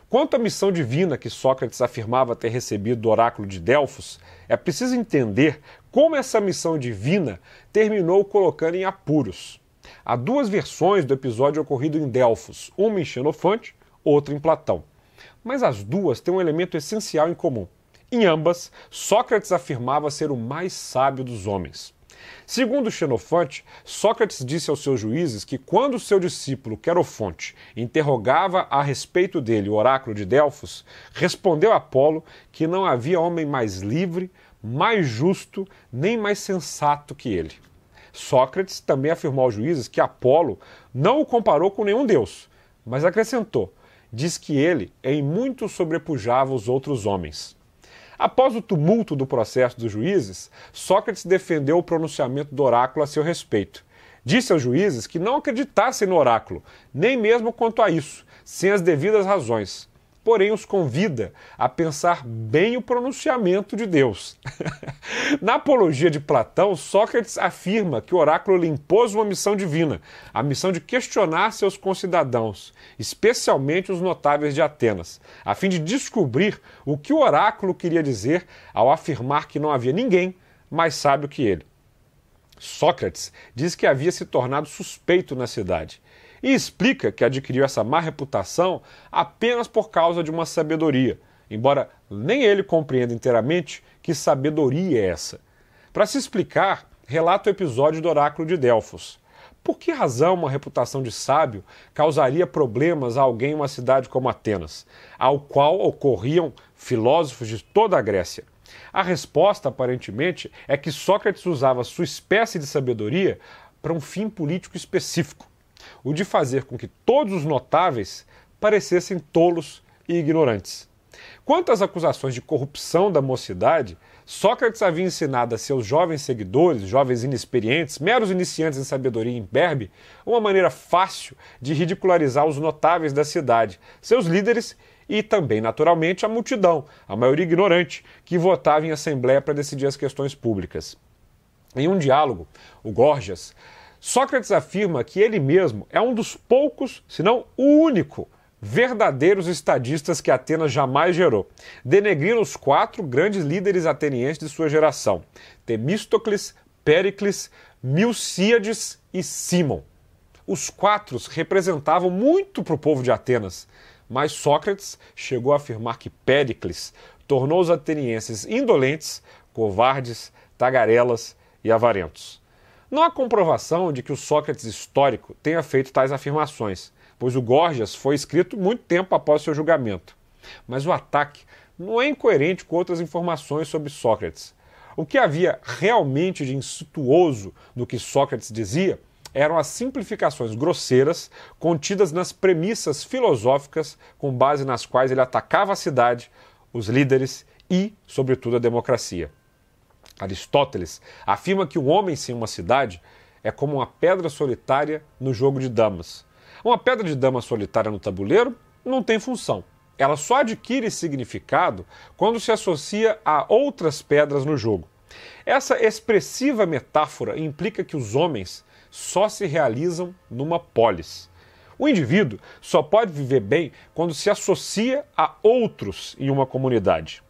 Quanto à missão divina que Sócrates afirmava ter recebido do oráculo de Delfos, é preciso entender como essa missão divina terminou colocando em apuros. Há duas versões do episódio ocorrido em Delfos, uma em Xenofante, outra em Platão. Mas as duas têm um elemento essencial em comum. Em ambas, Sócrates afirmava ser o mais sábio dos homens. Segundo Xenofante, Sócrates disse aos seus juízes que quando seu discípulo Querofonte interrogava a respeito dele o oráculo de Delfos, respondeu Apolo que não havia homem mais livre, mais justo, nem mais sensato que ele. Sócrates também afirmou aos juízes que Apolo não o comparou com nenhum deus, mas acrescentou: diz que ele em muito sobrepujava os outros homens. Após o tumulto do processo dos juízes, Sócrates defendeu o pronunciamento do oráculo a seu respeito. Disse aos juízes que não acreditassem no oráculo, nem mesmo quanto a isso, sem as devidas razões porém os convida a pensar bem o pronunciamento de Deus. *laughs* Na apologia de Platão, Sócrates afirma que o oráculo lhe impôs uma missão divina, a missão de questionar seus concidadãos, especialmente os notáveis de Atenas, a fim de descobrir o que o oráculo queria dizer ao afirmar que não havia ninguém mais sábio que ele. Sócrates diz que havia se tornado suspeito na cidade e explica que adquiriu essa má reputação apenas por causa de uma sabedoria, embora nem ele compreenda inteiramente que sabedoria é essa. Para se explicar, relata o episódio do oráculo de Delfos. Por que razão uma reputação de sábio causaria problemas a alguém em uma cidade como Atenas, ao qual ocorriam filósofos de toda a Grécia? A resposta, aparentemente, é que Sócrates usava sua espécie de sabedoria para um fim político específico o de fazer com que todos os notáveis parecessem tolos e ignorantes. Quanto às acusações de corrupção da mocidade, Sócrates havia ensinado a seus jovens seguidores, jovens inexperientes, meros iniciantes em sabedoria imberbe, uma maneira fácil de ridicularizar os notáveis da cidade, seus líderes e também, naturalmente, a multidão, a maioria ignorante, que votava em assembleia para decidir as questões públicas. Em um diálogo, o Gorgias Sócrates afirma que ele mesmo é um dos poucos, se não o único, verdadeiros estadistas que Atenas jamais gerou, denegrindo os quatro grandes líderes atenienses de sua geração: Temístocles, Péricles, Milcíades e Simon. Os quatro representavam muito para o povo de Atenas, mas Sócrates chegou a afirmar que Péricles tornou os atenienses indolentes, covardes, tagarelas e avarentos. Não há comprovação de que o Sócrates histórico tenha feito tais afirmações, pois o Gorgias foi escrito muito tempo após seu julgamento. Mas o ataque não é incoerente com outras informações sobre Sócrates. O que havia realmente de insultuoso no que Sócrates dizia eram as simplificações grosseiras contidas nas premissas filosóficas com base nas quais ele atacava a cidade, os líderes e, sobretudo, a democracia. Aristóteles afirma que o homem sem uma cidade é como uma pedra solitária no jogo de damas. Uma pedra de dama solitária no tabuleiro não tem função. Ela só adquire significado quando se associa a outras pedras no jogo. Essa expressiva metáfora implica que os homens só se realizam numa polis. O indivíduo só pode viver bem quando se associa a outros em uma comunidade.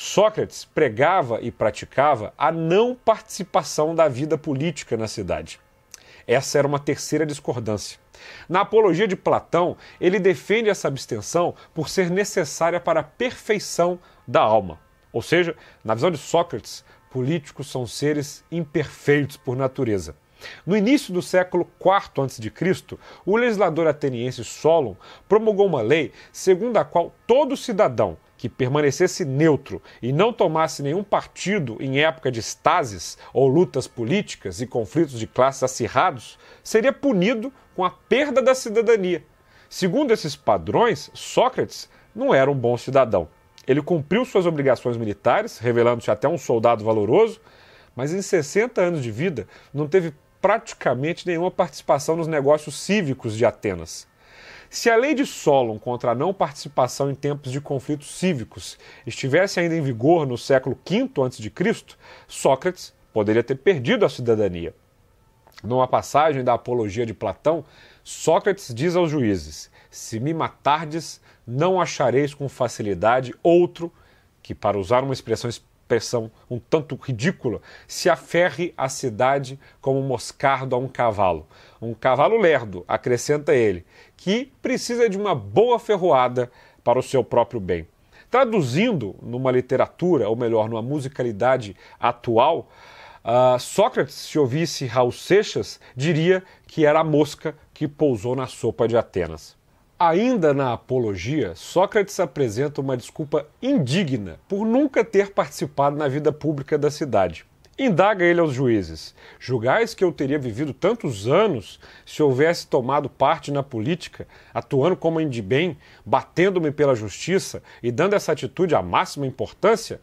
Sócrates pregava e praticava a não participação da vida política na cidade. Essa era uma terceira discordância. Na Apologia de Platão, ele defende essa abstenção por ser necessária para a perfeição da alma. Ou seja, na visão de Sócrates, políticos são seres imperfeitos por natureza. No início do século IV a.C., o legislador ateniense Solon promulgou uma lei segundo a qual todo cidadão que permanecesse neutro e não tomasse nenhum partido em época de estases ou lutas políticas e conflitos de classes acirrados, seria punido com a perda da cidadania. Segundo esses padrões, Sócrates não era um bom cidadão. Ele cumpriu suas obrigações militares, revelando-se até um soldado valoroso, mas em 60 anos de vida não teve praticamente nenhuma participação nos negócios cívicos de Atenas. Se a lei de Solon contra a não participação em tempos de conflitos cívicos estivesse ainda em vigor no século V a.C., Sócrates poderia ter perdido a cidadania. Numa passagem da Apologia de Platão, Sócrates diz aos juízes: Se me matardes, não achareis com facilidade outro que, para usar uma expressão expressão um tanto ridícula, se aferre à cidade como moscardo a um cavalo. Um cavalo lerdo, acrescenta ele, que precisa de uma boa ferroada para o seu próprio bem. Traduzindo numa literatura, ou melhor, numa musicalidade atual, uh, Sócrates, se ouvisse Raul Seixas, diria que era a mosca que pousou na sopa de Atenas. Ainda na Apologia, Sócrates apresenta uma desculpa indigna por nunca ter participado na vida pública da cidade. Indaga ele aos juízes: Julgais que eu teria vivido tantos anos se houvesse tomado parte na política, atuando como de bem, batendo-me pela justiça e dando essa atitude a máxima importância?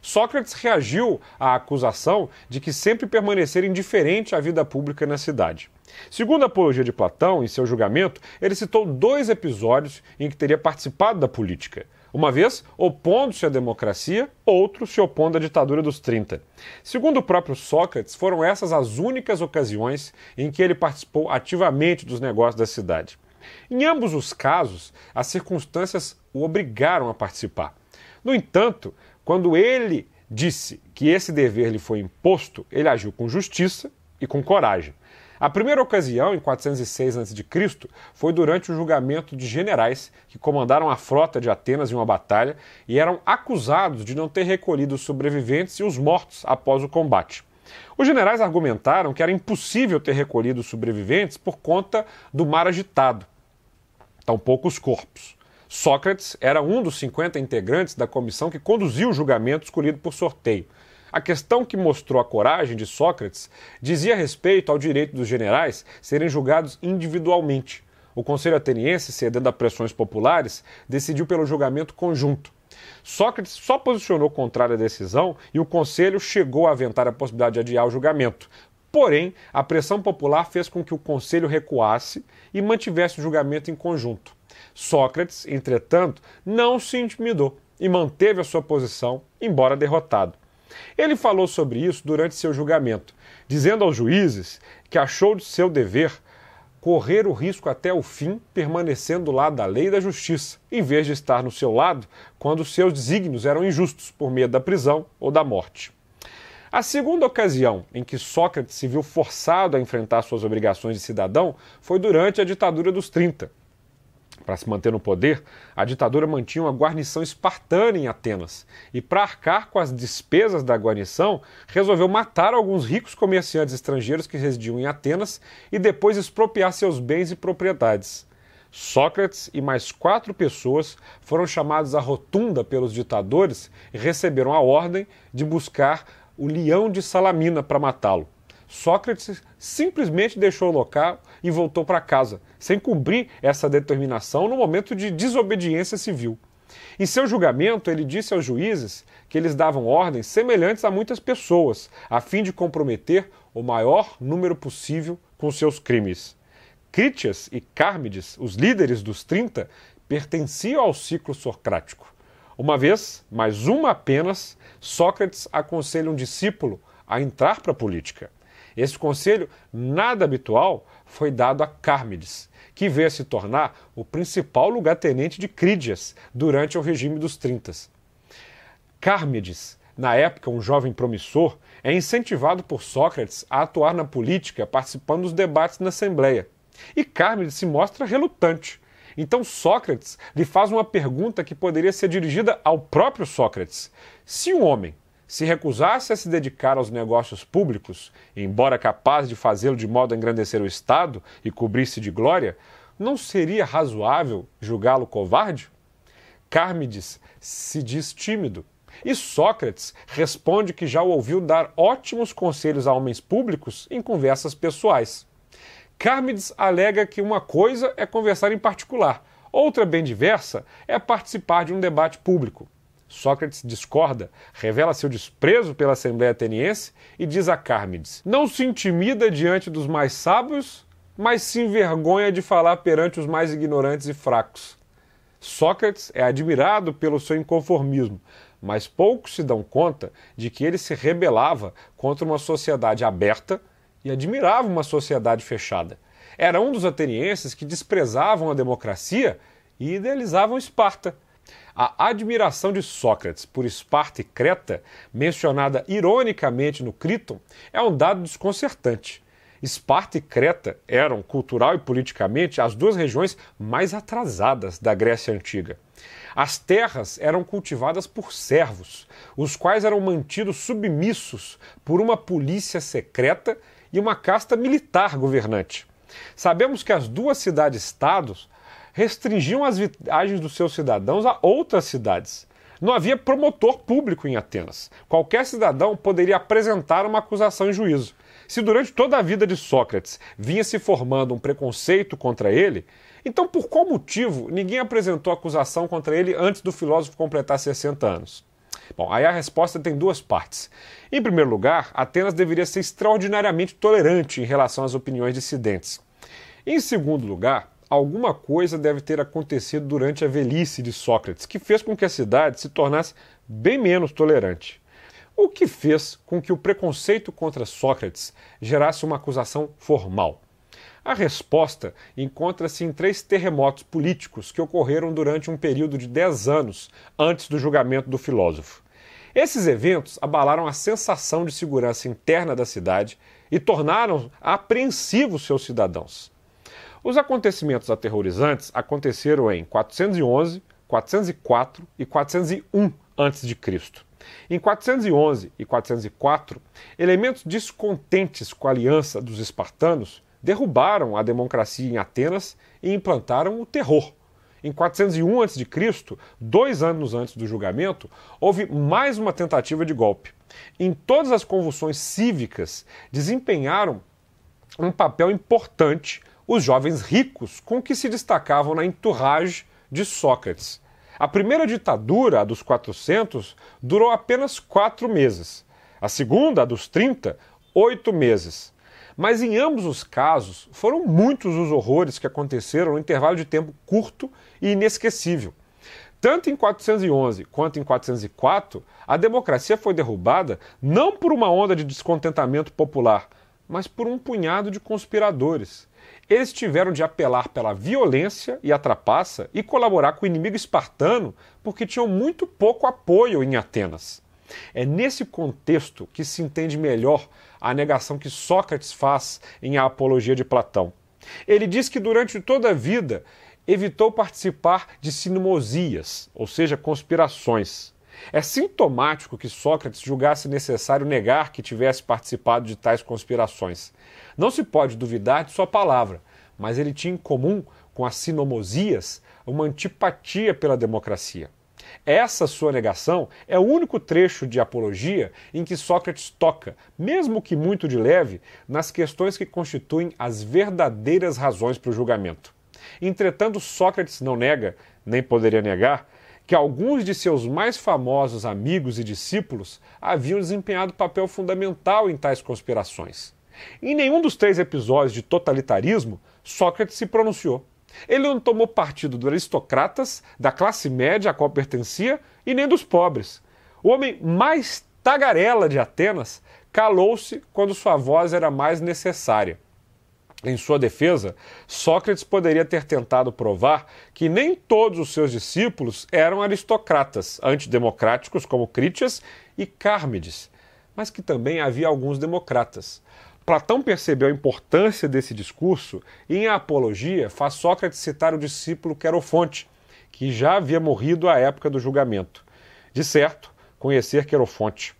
Sócrates reagiu à acusação de que sempre permanecera indiferente à vida pública na cidade. Segundo a apologia de Platão, em seu julgamento, ele citou dois episódios em que teria participado da política. Uma vez opondo-se à democracia, outro se opondo à ditadura dos 30. Segundo o próprio Sócrates, foram essas as únicas ocasiões em que ele participou ativamente dos negócios da cidade. Em ambos os casos, as circunstâncias o obrigaram a participar. No entanto, quando ele disse que esse dever lhe foi imposto, ele agiu com justiça e com coragem. A primeira ocasião, em 406 a.C., foi durante o julgamento de generais que comandaram a frota de Atenas em uma batalha e eram acusados de não ter recolhido os sobreviventes e os mortos após o combate. Os generais argumentaram que era impossível ter recolhido os sobreviventes por conta do mar agitado, tampouco os corpos. Sócrates era um dos 50 integrantes da comissão que conduziu o julgamento escolhido por sorteio. A questão que mostrou a coragem de Sócrates dizia respeito ao direito dos generais serem julgados individualmente. O Conselho Ateniense, cedendo a pressões populares, decidiu pelo julgamento conjunto. Sócrates só posicionou contrário à decisão e o Conselho chegou a aventar a possibilidade de adiar o julgamento. Porém, a pressão popular fez com que o Conselho recuasse e mantivesse o julgamento em conjunto. Sócrates, entretanto, não se intimidou e manteve a sua posição, embora derrotado. Ele falou sobre isso durante seu julgamento, dizendo aos juízes que achou de seu dever correr o risco até o fim, permanecendo do lado da lei e da justiça, em vez de estar no seu lado quando seus desígnios eram injustos por medo da prisão ou da morte. A segunda ocasião em que Sócrates se viu forçado a enfrentar suas obrigações de cidadão foi durante a ditadura dos 30, para se manter no poder, a ditadura mantinha uma guarnição espartana em Atenas e, para arcar com as despesas da guarnição, resolveu matar alguns ricos comerciantes estrangeiros que residiam em Atenas e depois expropriar seus bens e propriedades. Sócrates e mais quatro pessoas foram chamados à rotunda pelos ditadores e receberam a ordem de buscar o leão de Salamina para matá-lo. Sócrates simplesmente deixou o local e voltou para casa, sem cumprir essa determinação no momento de desobediência civil. Em seu julgamento, ele disse aos juízes que eles davam ordens semelhantes a muitas pessoas, a fim de comprometer o maior número possível com seus crimes. Critias e Cármides, os líderes dos 30, pertenciam ao ciclo socrático. Uma vez, mais uma apenas, Sócrates aconselha um discípulo a entrar para a política. Esse conselho, nada habitual, foi dado a Cármides, que veio a se tornar o principal lugar-tenente de Crídias durante o regime dos Trintas. Cármides, na época um jovem promissor, é incentivado por Sócrates a atuar na política, participando dos debates na Assembleia. E Cármides se mostra relutante. Então Sócrates lhe faz uma pergunta que poderia ser dirigida ao próprio Sócrates: se um homem se recusasse a se dedicar aos negócios públicos, embora capaz de fazê-lo de modo a engrandecer o Estado e cobrir-se de glória, não seria razoável julgá-lo covarde? Cármides se diz tímido. E Sócrates responde que já o ouviu dar ótimos conselhos a homens públicos em conversas pessoais. Cármides alega que uma coisa é conversar em particular, outra bem diversa é participar de um debate público. Sócrates discorda, revela seu desprezo pela Assembleia Ateniense e diz a Cármides: Não se intimida diante dos mais sábios, mas se envergonha de falar perante os mais ignorantes e fracos. Sócrates é admirado pelo seu inconformismo, mas poucos se dão conta de que ele se rebelava contra uma sociedade aberta e admirava uma sociedade fechada. Era um dos atenienses que desprezavam a democracia e idealizavam Esparta a admiração de Sócrates por Esparta e Creta, mencionada ironicamente no Criton, é um dado desconcertante. Esparta e Creta eram, cultural e politicamente, as duas regiões mais atrasadas da Grécia Antiga. As terras eram cultivadas por servos, os quais eram mantidos submissos por uma polícia secreta e uma casta militar governante. Sabemos que as duas cidades-estados restringiam as viagens dos seus cidadãos a outras cidades. Não havia promotor público em Atenas. Qualquer cidadão poderia apresentar uma acusação em juízo. Se durante toda a vida de Sócrates vinha se formando um preconceito contra ele, então por qual motivo ninguém apresentou acusação contra ele antes do filósofo completar 60 anos? Bom, aí a resposta tem duas partes. Em primeiro lugar, Atenas deveria ser extraordinariamente tolerante em relação às opiniões dissidentes. Em segundo lugar, alguma coisa deve ter acontecido durante a velhice de Sócrates que fez com que a cidade se tornasse bem menos tolerante. O que fez com que o preconceito contra Sócrates gerasse uma acusação formal? A resposta encontra-se em três terremotos políticos que ocorreram durante um período de dez anos antes do julgamento do filósofo. Esses eventos abalaram a sensação de segurança interna da cidade e tornaram apreensivos seus cidadãos. Os acontecimentos aterrorizantes aconteceram em 411, 404 e 401 a.C. Em 411 e 404, elementos descontentes com a aliança dos espartanos derrubaram a democracia em Atenas e implantaram o terror. Em 401 a.C., dois anos antes do julgamento, houve mais uma tentativa de golpe. Em todas as convulsões cívicas, desempenharam um papel importante os jovens ricos com que se destacavam na entourage de Sócrates. A primeira ditadura, a dos 400, durou apenas quatro meses. A segunda, a dos 30, oito meses. Mas em ambos os casos, foram muitos os horrores que aconteceram no intervalo de tempo curto e inesquecível. Tanto em 411 quanto em 404, a democracia foi derrubada não por uma onda de descontentamento popular, mas por um punhado de conspiradores. Eles tiveram de apelar pela violência e a trapaça e colaborar com o inimigo espartano porque tinham muito pouco apoio em Atenas. É nesse contexto que se entende melhor a negação que Sócrates faz em A Apologia de Platão. Ele diz que durante toda a vida evitou participar de sinomosias, ou seja, conspirações. É sintomático que Sócrates julgasse necessário negar que tivesse participado de tais conspirações. Não se pode duvidar de sua palavra, mas ele tinha em comum com as sinomosias, uma antipatia pela democracia. Essa sua negação é o único trecho de apologia em que Sócrates toca, mesmo que muito de leve, nas questões que constituem as verdadeiras razões para o julgamento. Entretanto, Sócrates não nega, nem poderia negar, que alguns de seus mais famosos amigos e discípulos haviam desempenhado papel fundamental em tais conspirações. Em nenhum dos três episódios de totalitarismo, Sócrates se pronunciou. Ele não tomou partido dos aristocratas, da classe média a qual pertencia e nem dos pobres. O homem mais tagarela de Atenas calou-se quando sua voz era mais necessária. Em sua defesa, Sócrates poderia ter tentado provar que nem todos os seus discípulos eram aristocratas, antidemocráticos como Crítias e Cármides, mas que também havia alguns democratas. Platão percebeu a importância desse discurso e, em Apologia, faz Sócrates citar o discípulo Querofonte, que já havia morrido à época do julgamento. De certo, conhecer Querofonte.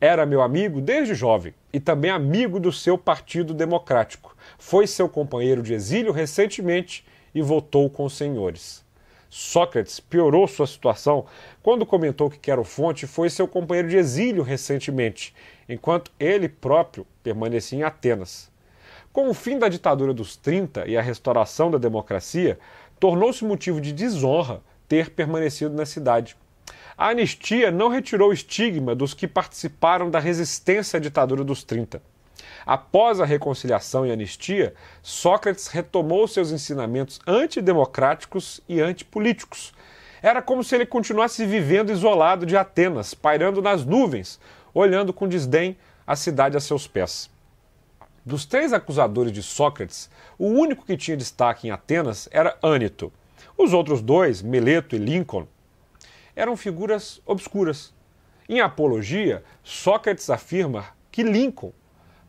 Era meu amigo desde jovem e também amigo do seu Partido Democrático. Foi seu companheiro de exílio recentemente e votou com os senhores. Sócrates piorou sua situação quando comentou que Querofonte foi seu companheiro de exílio recentemente, enquanto ele próprio permanecia em Atenas. Com o fim da ditadura dos 30 e a restauração da democracia, tornou-se motivo de desonra ter permanecido na cidade. A anistia não retirou o estigma dos que participaram da resistência à ditadura dos 30. Após a reconciliação e anistia, Sócrates retomou seus ensinamentos antidemocráticos e antipolíticos. Era como se ele continuasse vivendo isolado de Atenas, pairando nas nuvens, olhando com desdém a cidade a seus pés. Dos três acusadores de Sócrates, o único que tinha destaque em Atenas era Ânito. Os outros dois, Meleto e Lincoln, eram figuras obscuras. Em Apologia, Sócrates afirma que Lincoln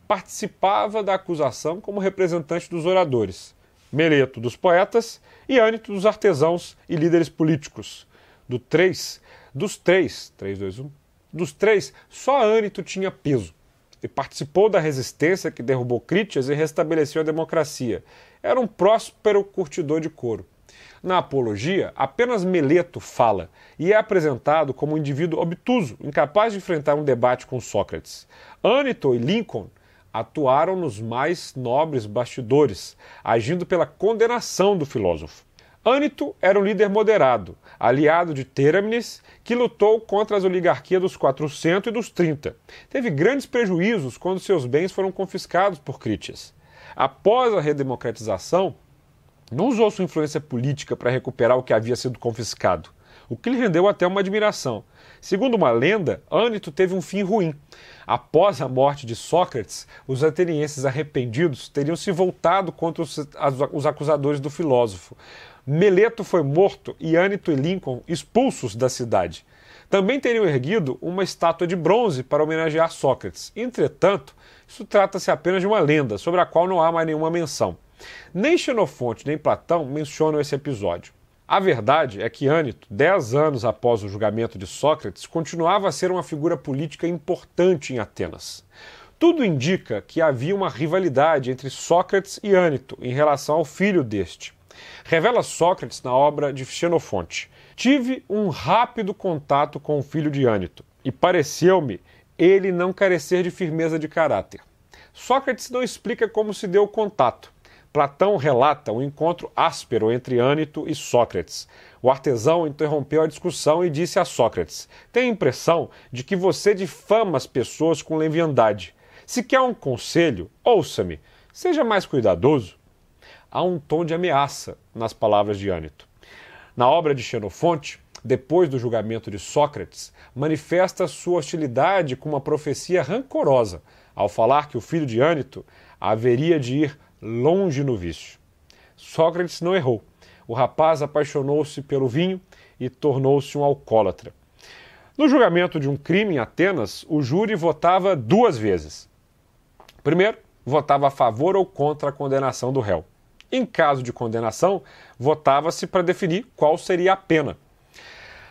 participava da acusação como representante dos oradores, Meleto dos poetas e Ânito dos artesãos e líderes políticos. Do três, dos três, 3, 2, 1, dos três, só Ânito tinha peso e participou da resistência que derrubou Crítias e restabeleceu a democracia. Era um próspero curtidor de couro. Na apologia, apenas Meleto fala e é apresentado como um indivíduo obtuso, incapaz de enfrentar um debate com Sócrates. Ânito e Lincoln atuaram nos mais nobres bastidores, agindo pela condenação do filósofo. Ânito era um líder moderado, aliado de Têramenes, que lutou contra as oligarquias dos 400 e dos 30. Teve grandes prejuízos quando seus bens foram confiscados por Crítias. Após a redemocratização, não usou sua influência política para recuperar o que havia sido confiscado, o que lhe rendeu até uma admiração. Segundo uma lenda, Ânito teve um fim ruim. Após a morte de Sócrates, os atenienses arrependidos teriam se voltado contra os, os acusadores do filósofo. Meleto foi morto e Ânito e Lincoln expulsos da cidade. Também teriam erguido uma estátua de bronze para homenagear Sócrates. Entretanto, isso trata-se apenas de uma lenda, sobre a qual não há mais nenhuma menção. Nem Xenofonte nem Platão mencionam esse episódio. A verdade é que Ânito, dez anos após o julgamento de Sócrates, continuava a ser uma figura política importante em Atenas. Tudo indica que havia uma rivalidade entre Sócrates e Ânito em relação ao filho deste. Revela Sócrates na obra de Xenofonte. Tive um rápido contato com o filho de Ânito e pareceu-me ele não carecer de firmeza de caráter. Sócrates não explica como se deu o contato, Platão relata um encontro áspero entre Ânito e Sócrates. O artesão interrompeu a discussão e disse a Sócrates: Tenho a impressão de que você difama as pessoas com leviandade. Se quer um conselho, ouça-me, seja mais cuidadoso. Há um tom de ameaça nas palavras de Ânito. Na obra de Xenofonte, depois do julgamento de Sócrates, manifesta sua hostilidade com uma profecia rancorosa, ao falar que o filho de Ânito haveria de ir longe no vício. Sócrates não errou. O rapaz apaixonou-se pelo vinho e tornou-se um alcoólatra. No julgamento de um crime em Atenas, o júri votava duas vezes. Primeiro, votava a favor ou contra a condenação do réu. Em caso de condenação, votava-se para definir qual seria a pena.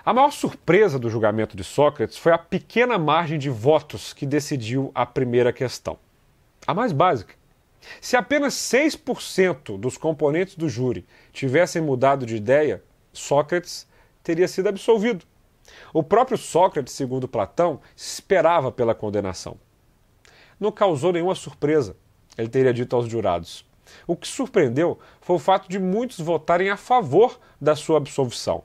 A maior surpresa do julgamento de Sócrates foi a pequena margem de votos que decidiu a primeira questão. A mais básica. Se apenas 6% dos componentes do júri tivessem mudado de ideia, Sócrates teria sido absolvido. O próprio Sócrates, segundo Platão, esperava pela condenação. Não causou nenhuma surpresa, ele teria dito aos jurados. O que surpreendeu foi o fato de muitos votarem a favor da sua absolvição.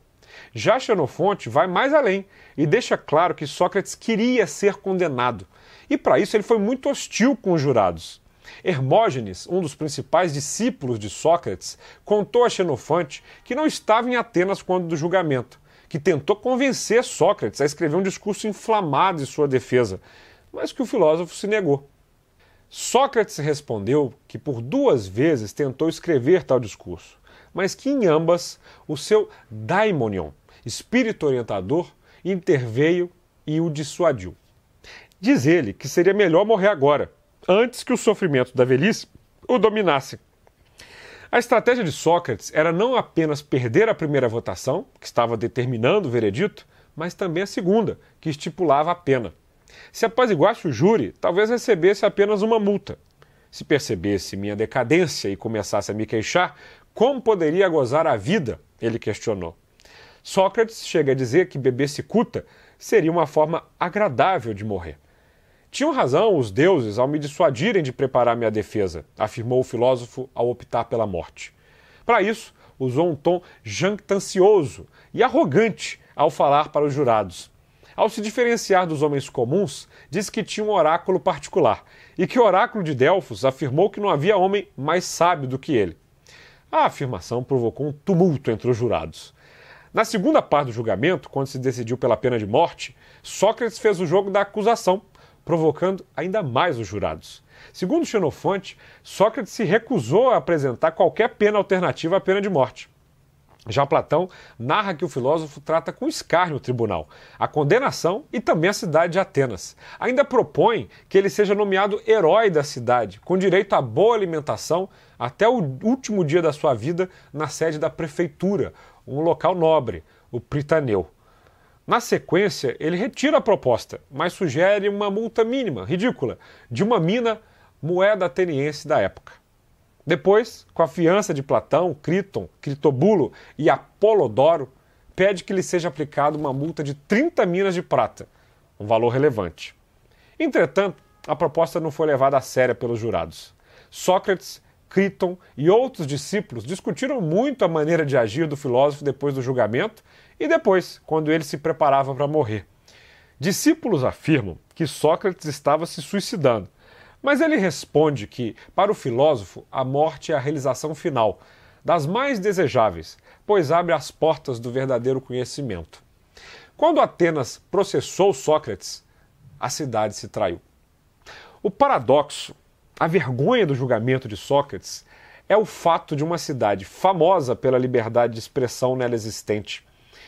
Já Xenofonte vai mais além e deixa claro que Sócrates queria ser condenado, e para isso ele foi muito hostil com os jurados. Hermógenes, um dos principais discípulos de Sócrates, contou a Xenofonte que não estava em Atenas quando do julgamento, que tentou convencer Sócrates a escrever um discurso inflamado em sua defesa, mas que o filósofo se negou. Sócrates respondeu que por duas vezes tentou escrever tal discurso, mas que em ambas o seu daimonion, espírito orientador, interveio e o dissuadiu. Diz ele que seria melhor morrer agora, antes que o sofrimento da velhice o dominasse. A estratégia de Sócrates era não apenas perder a primeira votação, que estava determinando o veredito, mas também a segunda, que estipulava a pena. Se apaziguasse o júri, talvez recebesse apenas uma multa. Se percebesse minha decadência e começasse a me queixar, como poderia gozar a vida? Ele questionou. Sócrates chega a dizer que beber cicuta seria uma forma agradável de morrer. Tinham razão os deuses ao me dissuadirem de preparar minha defesa, afirmou o filósofo ao optar pela morte. Para isso, usou um tom jactancioso e arrogante ao falar para os jurados. Ao se diferenciar dos homens comuns, disse que tinha um oráculo particular e que o oráculo de Delfos afirmou que não havia homem mais sábio do que ele. A afirmação provocou um tumulto entre os jurados. Na segunda parte do julgamento, quando se decidiu pela pena de morte, Sócrates fez o jogo da acusação provocando ainda mais os jurados. Segundo Xenofonte, Sócrates se recusou a apresentar qualquer pena alternativa à pena de morte. Já Platão narra que o filósofo trata com escárnio o tribunal, a condenação e também a cidade de Atenas. Ainda propõe que ele seja nomeado herói da cidade, com direito a boa alimentação até o último dia da sua vida na sede da prefeitura, um local nobre, o Pritaneu. Na sequência, ele retira a proposta, mas sugere uma multa mínima, ridícula, de uma mina moeda ateniense da época. Depois, com a fiança de Platão, Criton, Critobulo e Apolodoro, pede que lhe seja aplicada uma multa de 30 minas de prata, um valor relevante. Entretanto, a proposta não foi levada a sério pelos jurados. Sócrates, Criton e outros discípulos discutiram muito a maneira de agir do filósofo depois do julgamento e depois, quando ele se preparava para morrer. Discípulos afirmam que Sócrates estava se suicidando, mas ele responde que, para o filósofo, a morte é a realização final, das mais desejáveis, pois abre as portas do verdadeiro conhecimento. Quando Atenas processou Sócrates, a cidade se traiu. O paradoxo, a vergonha do julgamento de Sócrates, é o fato de uma cidade famosa pela liberdade de expressão nela existente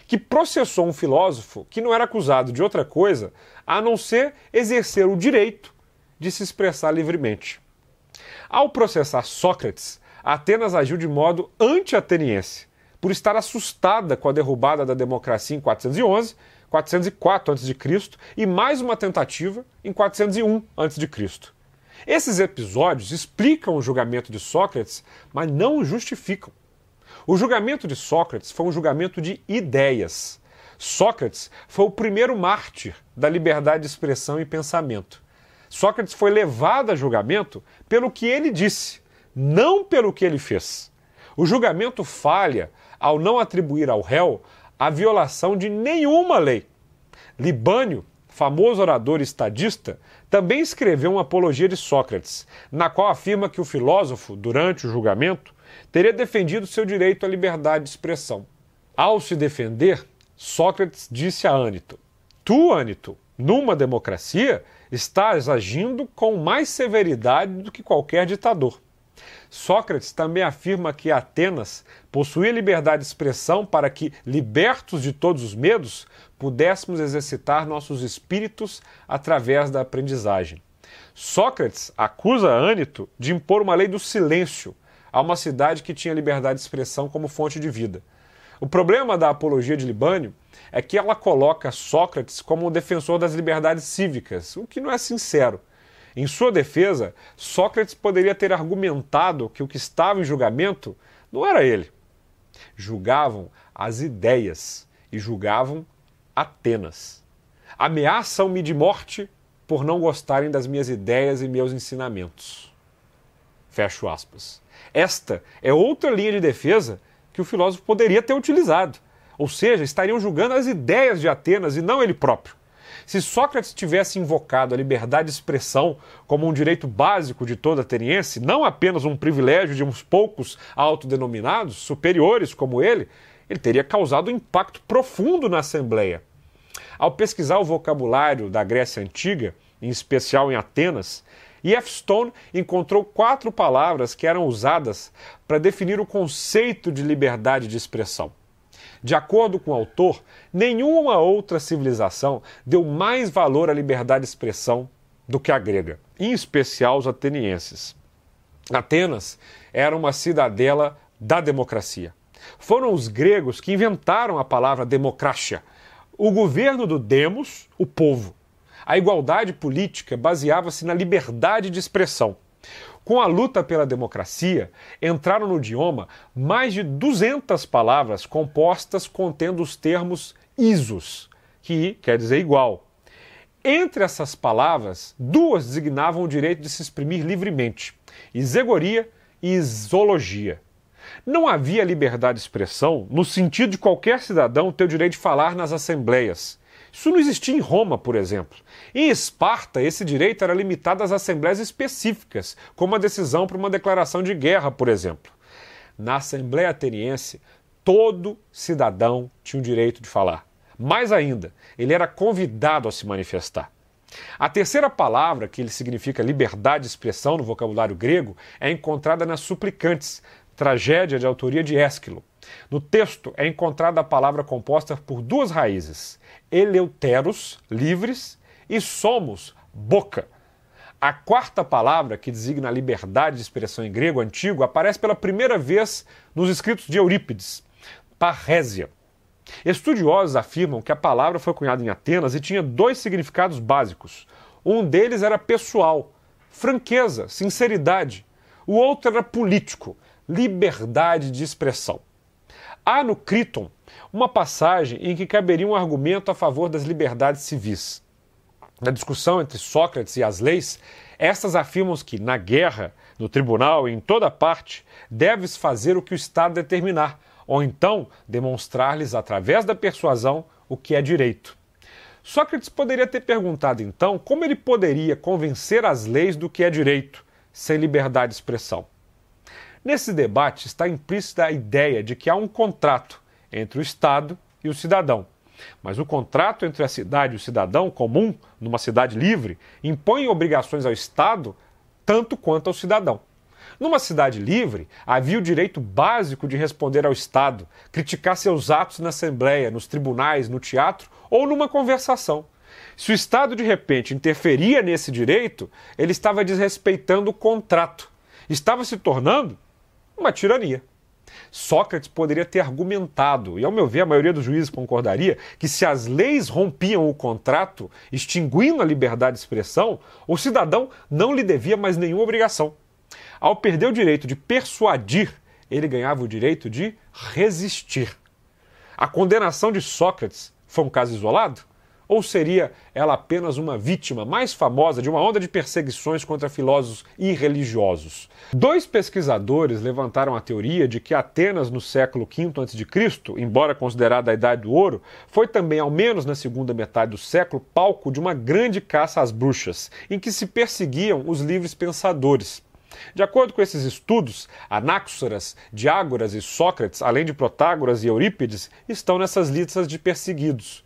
que processou um filósofo que não era acusado de outra coisa a não ser exercer o direito de se expressar livremente. Ao processar Sócrates, Atenas agiu de modo anti-ateniense, por estar assustada com a derrubada da democracia em 411, 404 a.C. e mais uma tentativa em 401 a.C. Esses episódios explicam o julgamento de Sócrates, mas não o justificam. O julgamento de Sócrates foi um julgamento de ideias. Sócrates foi o primeiro mártir da liberdade de expressão e pensamento. Sócrates foi levado a julgamento pelo que ele disse, não pelo que ele fez. O julgamento falha ao não atribuir ao réu a violação de nenhuma lei. Libânio, famoso orador estadista, também escreveu uma apologia de Sócrates, na qual afirma que o filósofo, durante o julgamento, teria defendido seu direito à liberdade de expressão. Ao se defender, Sócrates disse a Ânito: Tu, Ânito, numa democracia, estás agindo com mais severidade do que qualquer ditador. Sócrates também afirma que Atenas possuía liberdade de expressão para que, libertos de todos os medos, pudéssemos exercitar nossos espíritos através da aprendizagem. Sócrates acusa Ânito de impor uma lei do silêncio, a uma cidade que tinha liberdade de expressão como fonte de vida. O problema da apologia de Libânio é que ela coloca Sócrates como um defensor das liberdades cívicas, o que não é sincero. Em sua defesa, Sócrates poderia ter argumentado que o que estava em julgamento não era ele. Julgavam as ideias e julgavam Atenas. Ameaçam-me de morte por não gostarem das minhas ideias e meus ensinamentos. Fecho aspas. Esta é outra linha de defesa que o filósofo poderia ter utilizado. Ou seja, estariam julgando as ideias de Atenas e não ele próprio. Se Sócrates tivesse invocado a liberdade de expressão como um direito básico de toda ateniense, não apenas um privilégio de uns poucos autodenominados, superiores como ele, ele teria causado um impacto profundo na Assembleia. Ao pesquisar o vocabulário da Grécia Antiga, em especial em Atenas, E.F. Stone encontrou quatro palavras que eram usadas para definir o conceito de liberdade de expressão. De acordo com o autor, nenhuma outra civilização deu mais valor à liberdade de expressão do que a grega, em especial os atenienses. Atenas era uma cidadela da democracia. Foram os gregos que inventaram a palavra democracia, o governo do demos, o povo. A igualdade política baseava-se na liberdade de expressão. Com a luta pela democracia, entraram no idioma mais de 200 palavras compostas contendo os termos isos, que quer dizer igual. Entre essas palavras, duas designavam o direito de se exprimir livremente: isegoria e isologia. Não havia liberdade de expressão no sentido de qualquer cidadão ter o direito de falar nas assembleias. Isso não existia em Roma, por exemplo. Em Esparta, esse direito era limitado às assembleias específicas, como a decisão para uma declaração de guerra, por exemplo. Na Assembleia Ateniense, todo cidadão tinha o direito de falar. Mais ainda, ele era convidado a se manifestar. A terceira palavra, que significa liberdade de expressão no vocabulário grego, é encontrada nas Suplicantes, tragédia de autoria de Ésquilo. No texto é encontrada a palavra composta por duas raízes, eleuteros, livres, e somos, boca. A quarta palavra, que designa a liberdade de expressão em grego antigo, aparece pela primeira vez nos escritos de Eurípides, parrésia. Estudiosos afirmam que a palavra foi cunhada em Atenas e tinha dois significados básicos. Um deles era pessoal, franqueza, sinceridade. O outro era político, liberdade de expressão. Há no Criton uma passagem em que caberia um argumento a favor das liberdades civis. Na discussão entre Sócrates e as leis, estas afirmam que, na guerra, no tribunal e em toda parte, deves fazer o que o Estado determinar, ou então demonstrar-lhes, através da persuasão, o que é direito. Sócrates poderia ter perguntado então como ele poderia convencer as leis do que é direito, sem liberdade de expressão. Nesse debate está implícita a ideia de que há um contrato entre o Estado e o cidadão. Mas o contrato entre a cidade e o cidadão comum, numa cidade livre, impõe obrigações ao Estado tanto quanto ao cidadão. Numa cidade livre, havia o direito básico de responder ao Estado, criticar seus atos na Assembleia, nos tribunais, no teatro ou numa conversação. Se o Estado de repente interferia nesse direito, ele estava desrespeitando o contrato, estava se tornando uma tirania. Sócrates poderia ter argumentado, e ao meu ver a maioria dos juízes concordaria, que se as leis rompiam o contrato, extinguindo a liberdade de expressão, o cidadão não lhe devia mais nenhuma obrigação. Ao perder o direito de persuadir, ele ganhava o direito de resistir. A condenação de Sócrates foi um caso isolado? Ou seria ela apenas uma vítima mais famosa de uma onda de perseguições contra filósofos irreligiosos? Dois pesquisadores levantaram a teoria de que Atenas, no século V a.C., embora considerada a Idade do Ouro, foi também, ao menos na segunda metade do século, palco de uma grande caça às bruxas, em que se perseguiam os livres pensadores. De acordo com esses estudos, Anaxoras, Diágoras e Sócrates, além de Protágoras e Eurípides, estão nessas listas de perseguidos.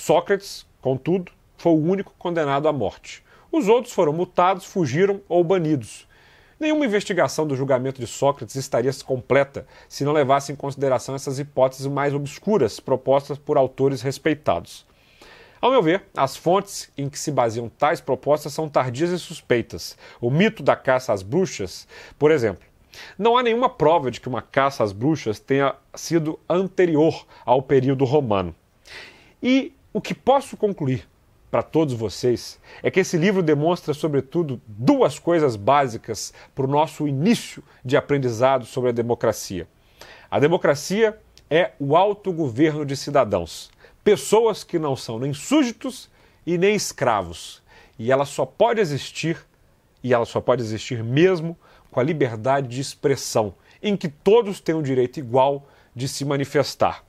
Sócrates, contudo, foi o único condenado à morte. Os outros foram multados, fugiram ou banidos. Nenhuma investigação do julgamento de Sócrates estaria completa se não levasse em consideração essas hipóteses mais obscuras propostas por autores respeitados. Ao meu ver, as fontes em que se baseiam tais propostas são tardias e suspeitas. O mito da caça às bruxas, por exemplo. Não há nenhuma prova de que uma caça às bruxas tenha sido anterior ao período romano. E o que posso concluir para todos vocês é que esse livro demonstra, sobretudo, duas coisas básicas para o nosso início de aprendizado sobre a democracia. A democracia é o autogoverno de cidadãos, pessoas que não são nem súditos e nem escravos. E ela só pode existir, e ela só pode existir mesmo com a liberdade de expressão, em que todos têm o direito igual de se manifestar.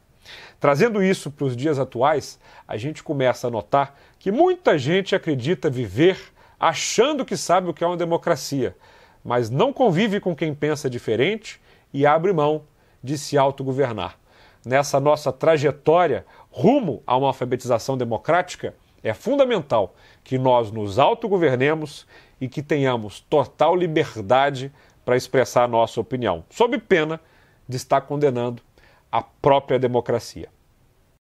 Trazendo isso para os dias atuais, a gente começa a notar que muita gente acredita viver achando que sabe o que é uma democracia, mas não convive com quem pensa diferente e abre mão de se autogovernar. Nessa nossa trajetória rumo a uma alfabetização democrática, é fundamental que nós nos autogovernemos e que tenhamos total liberdade para expressar nossa opinião, sob pena de estar condenando a própria democracia.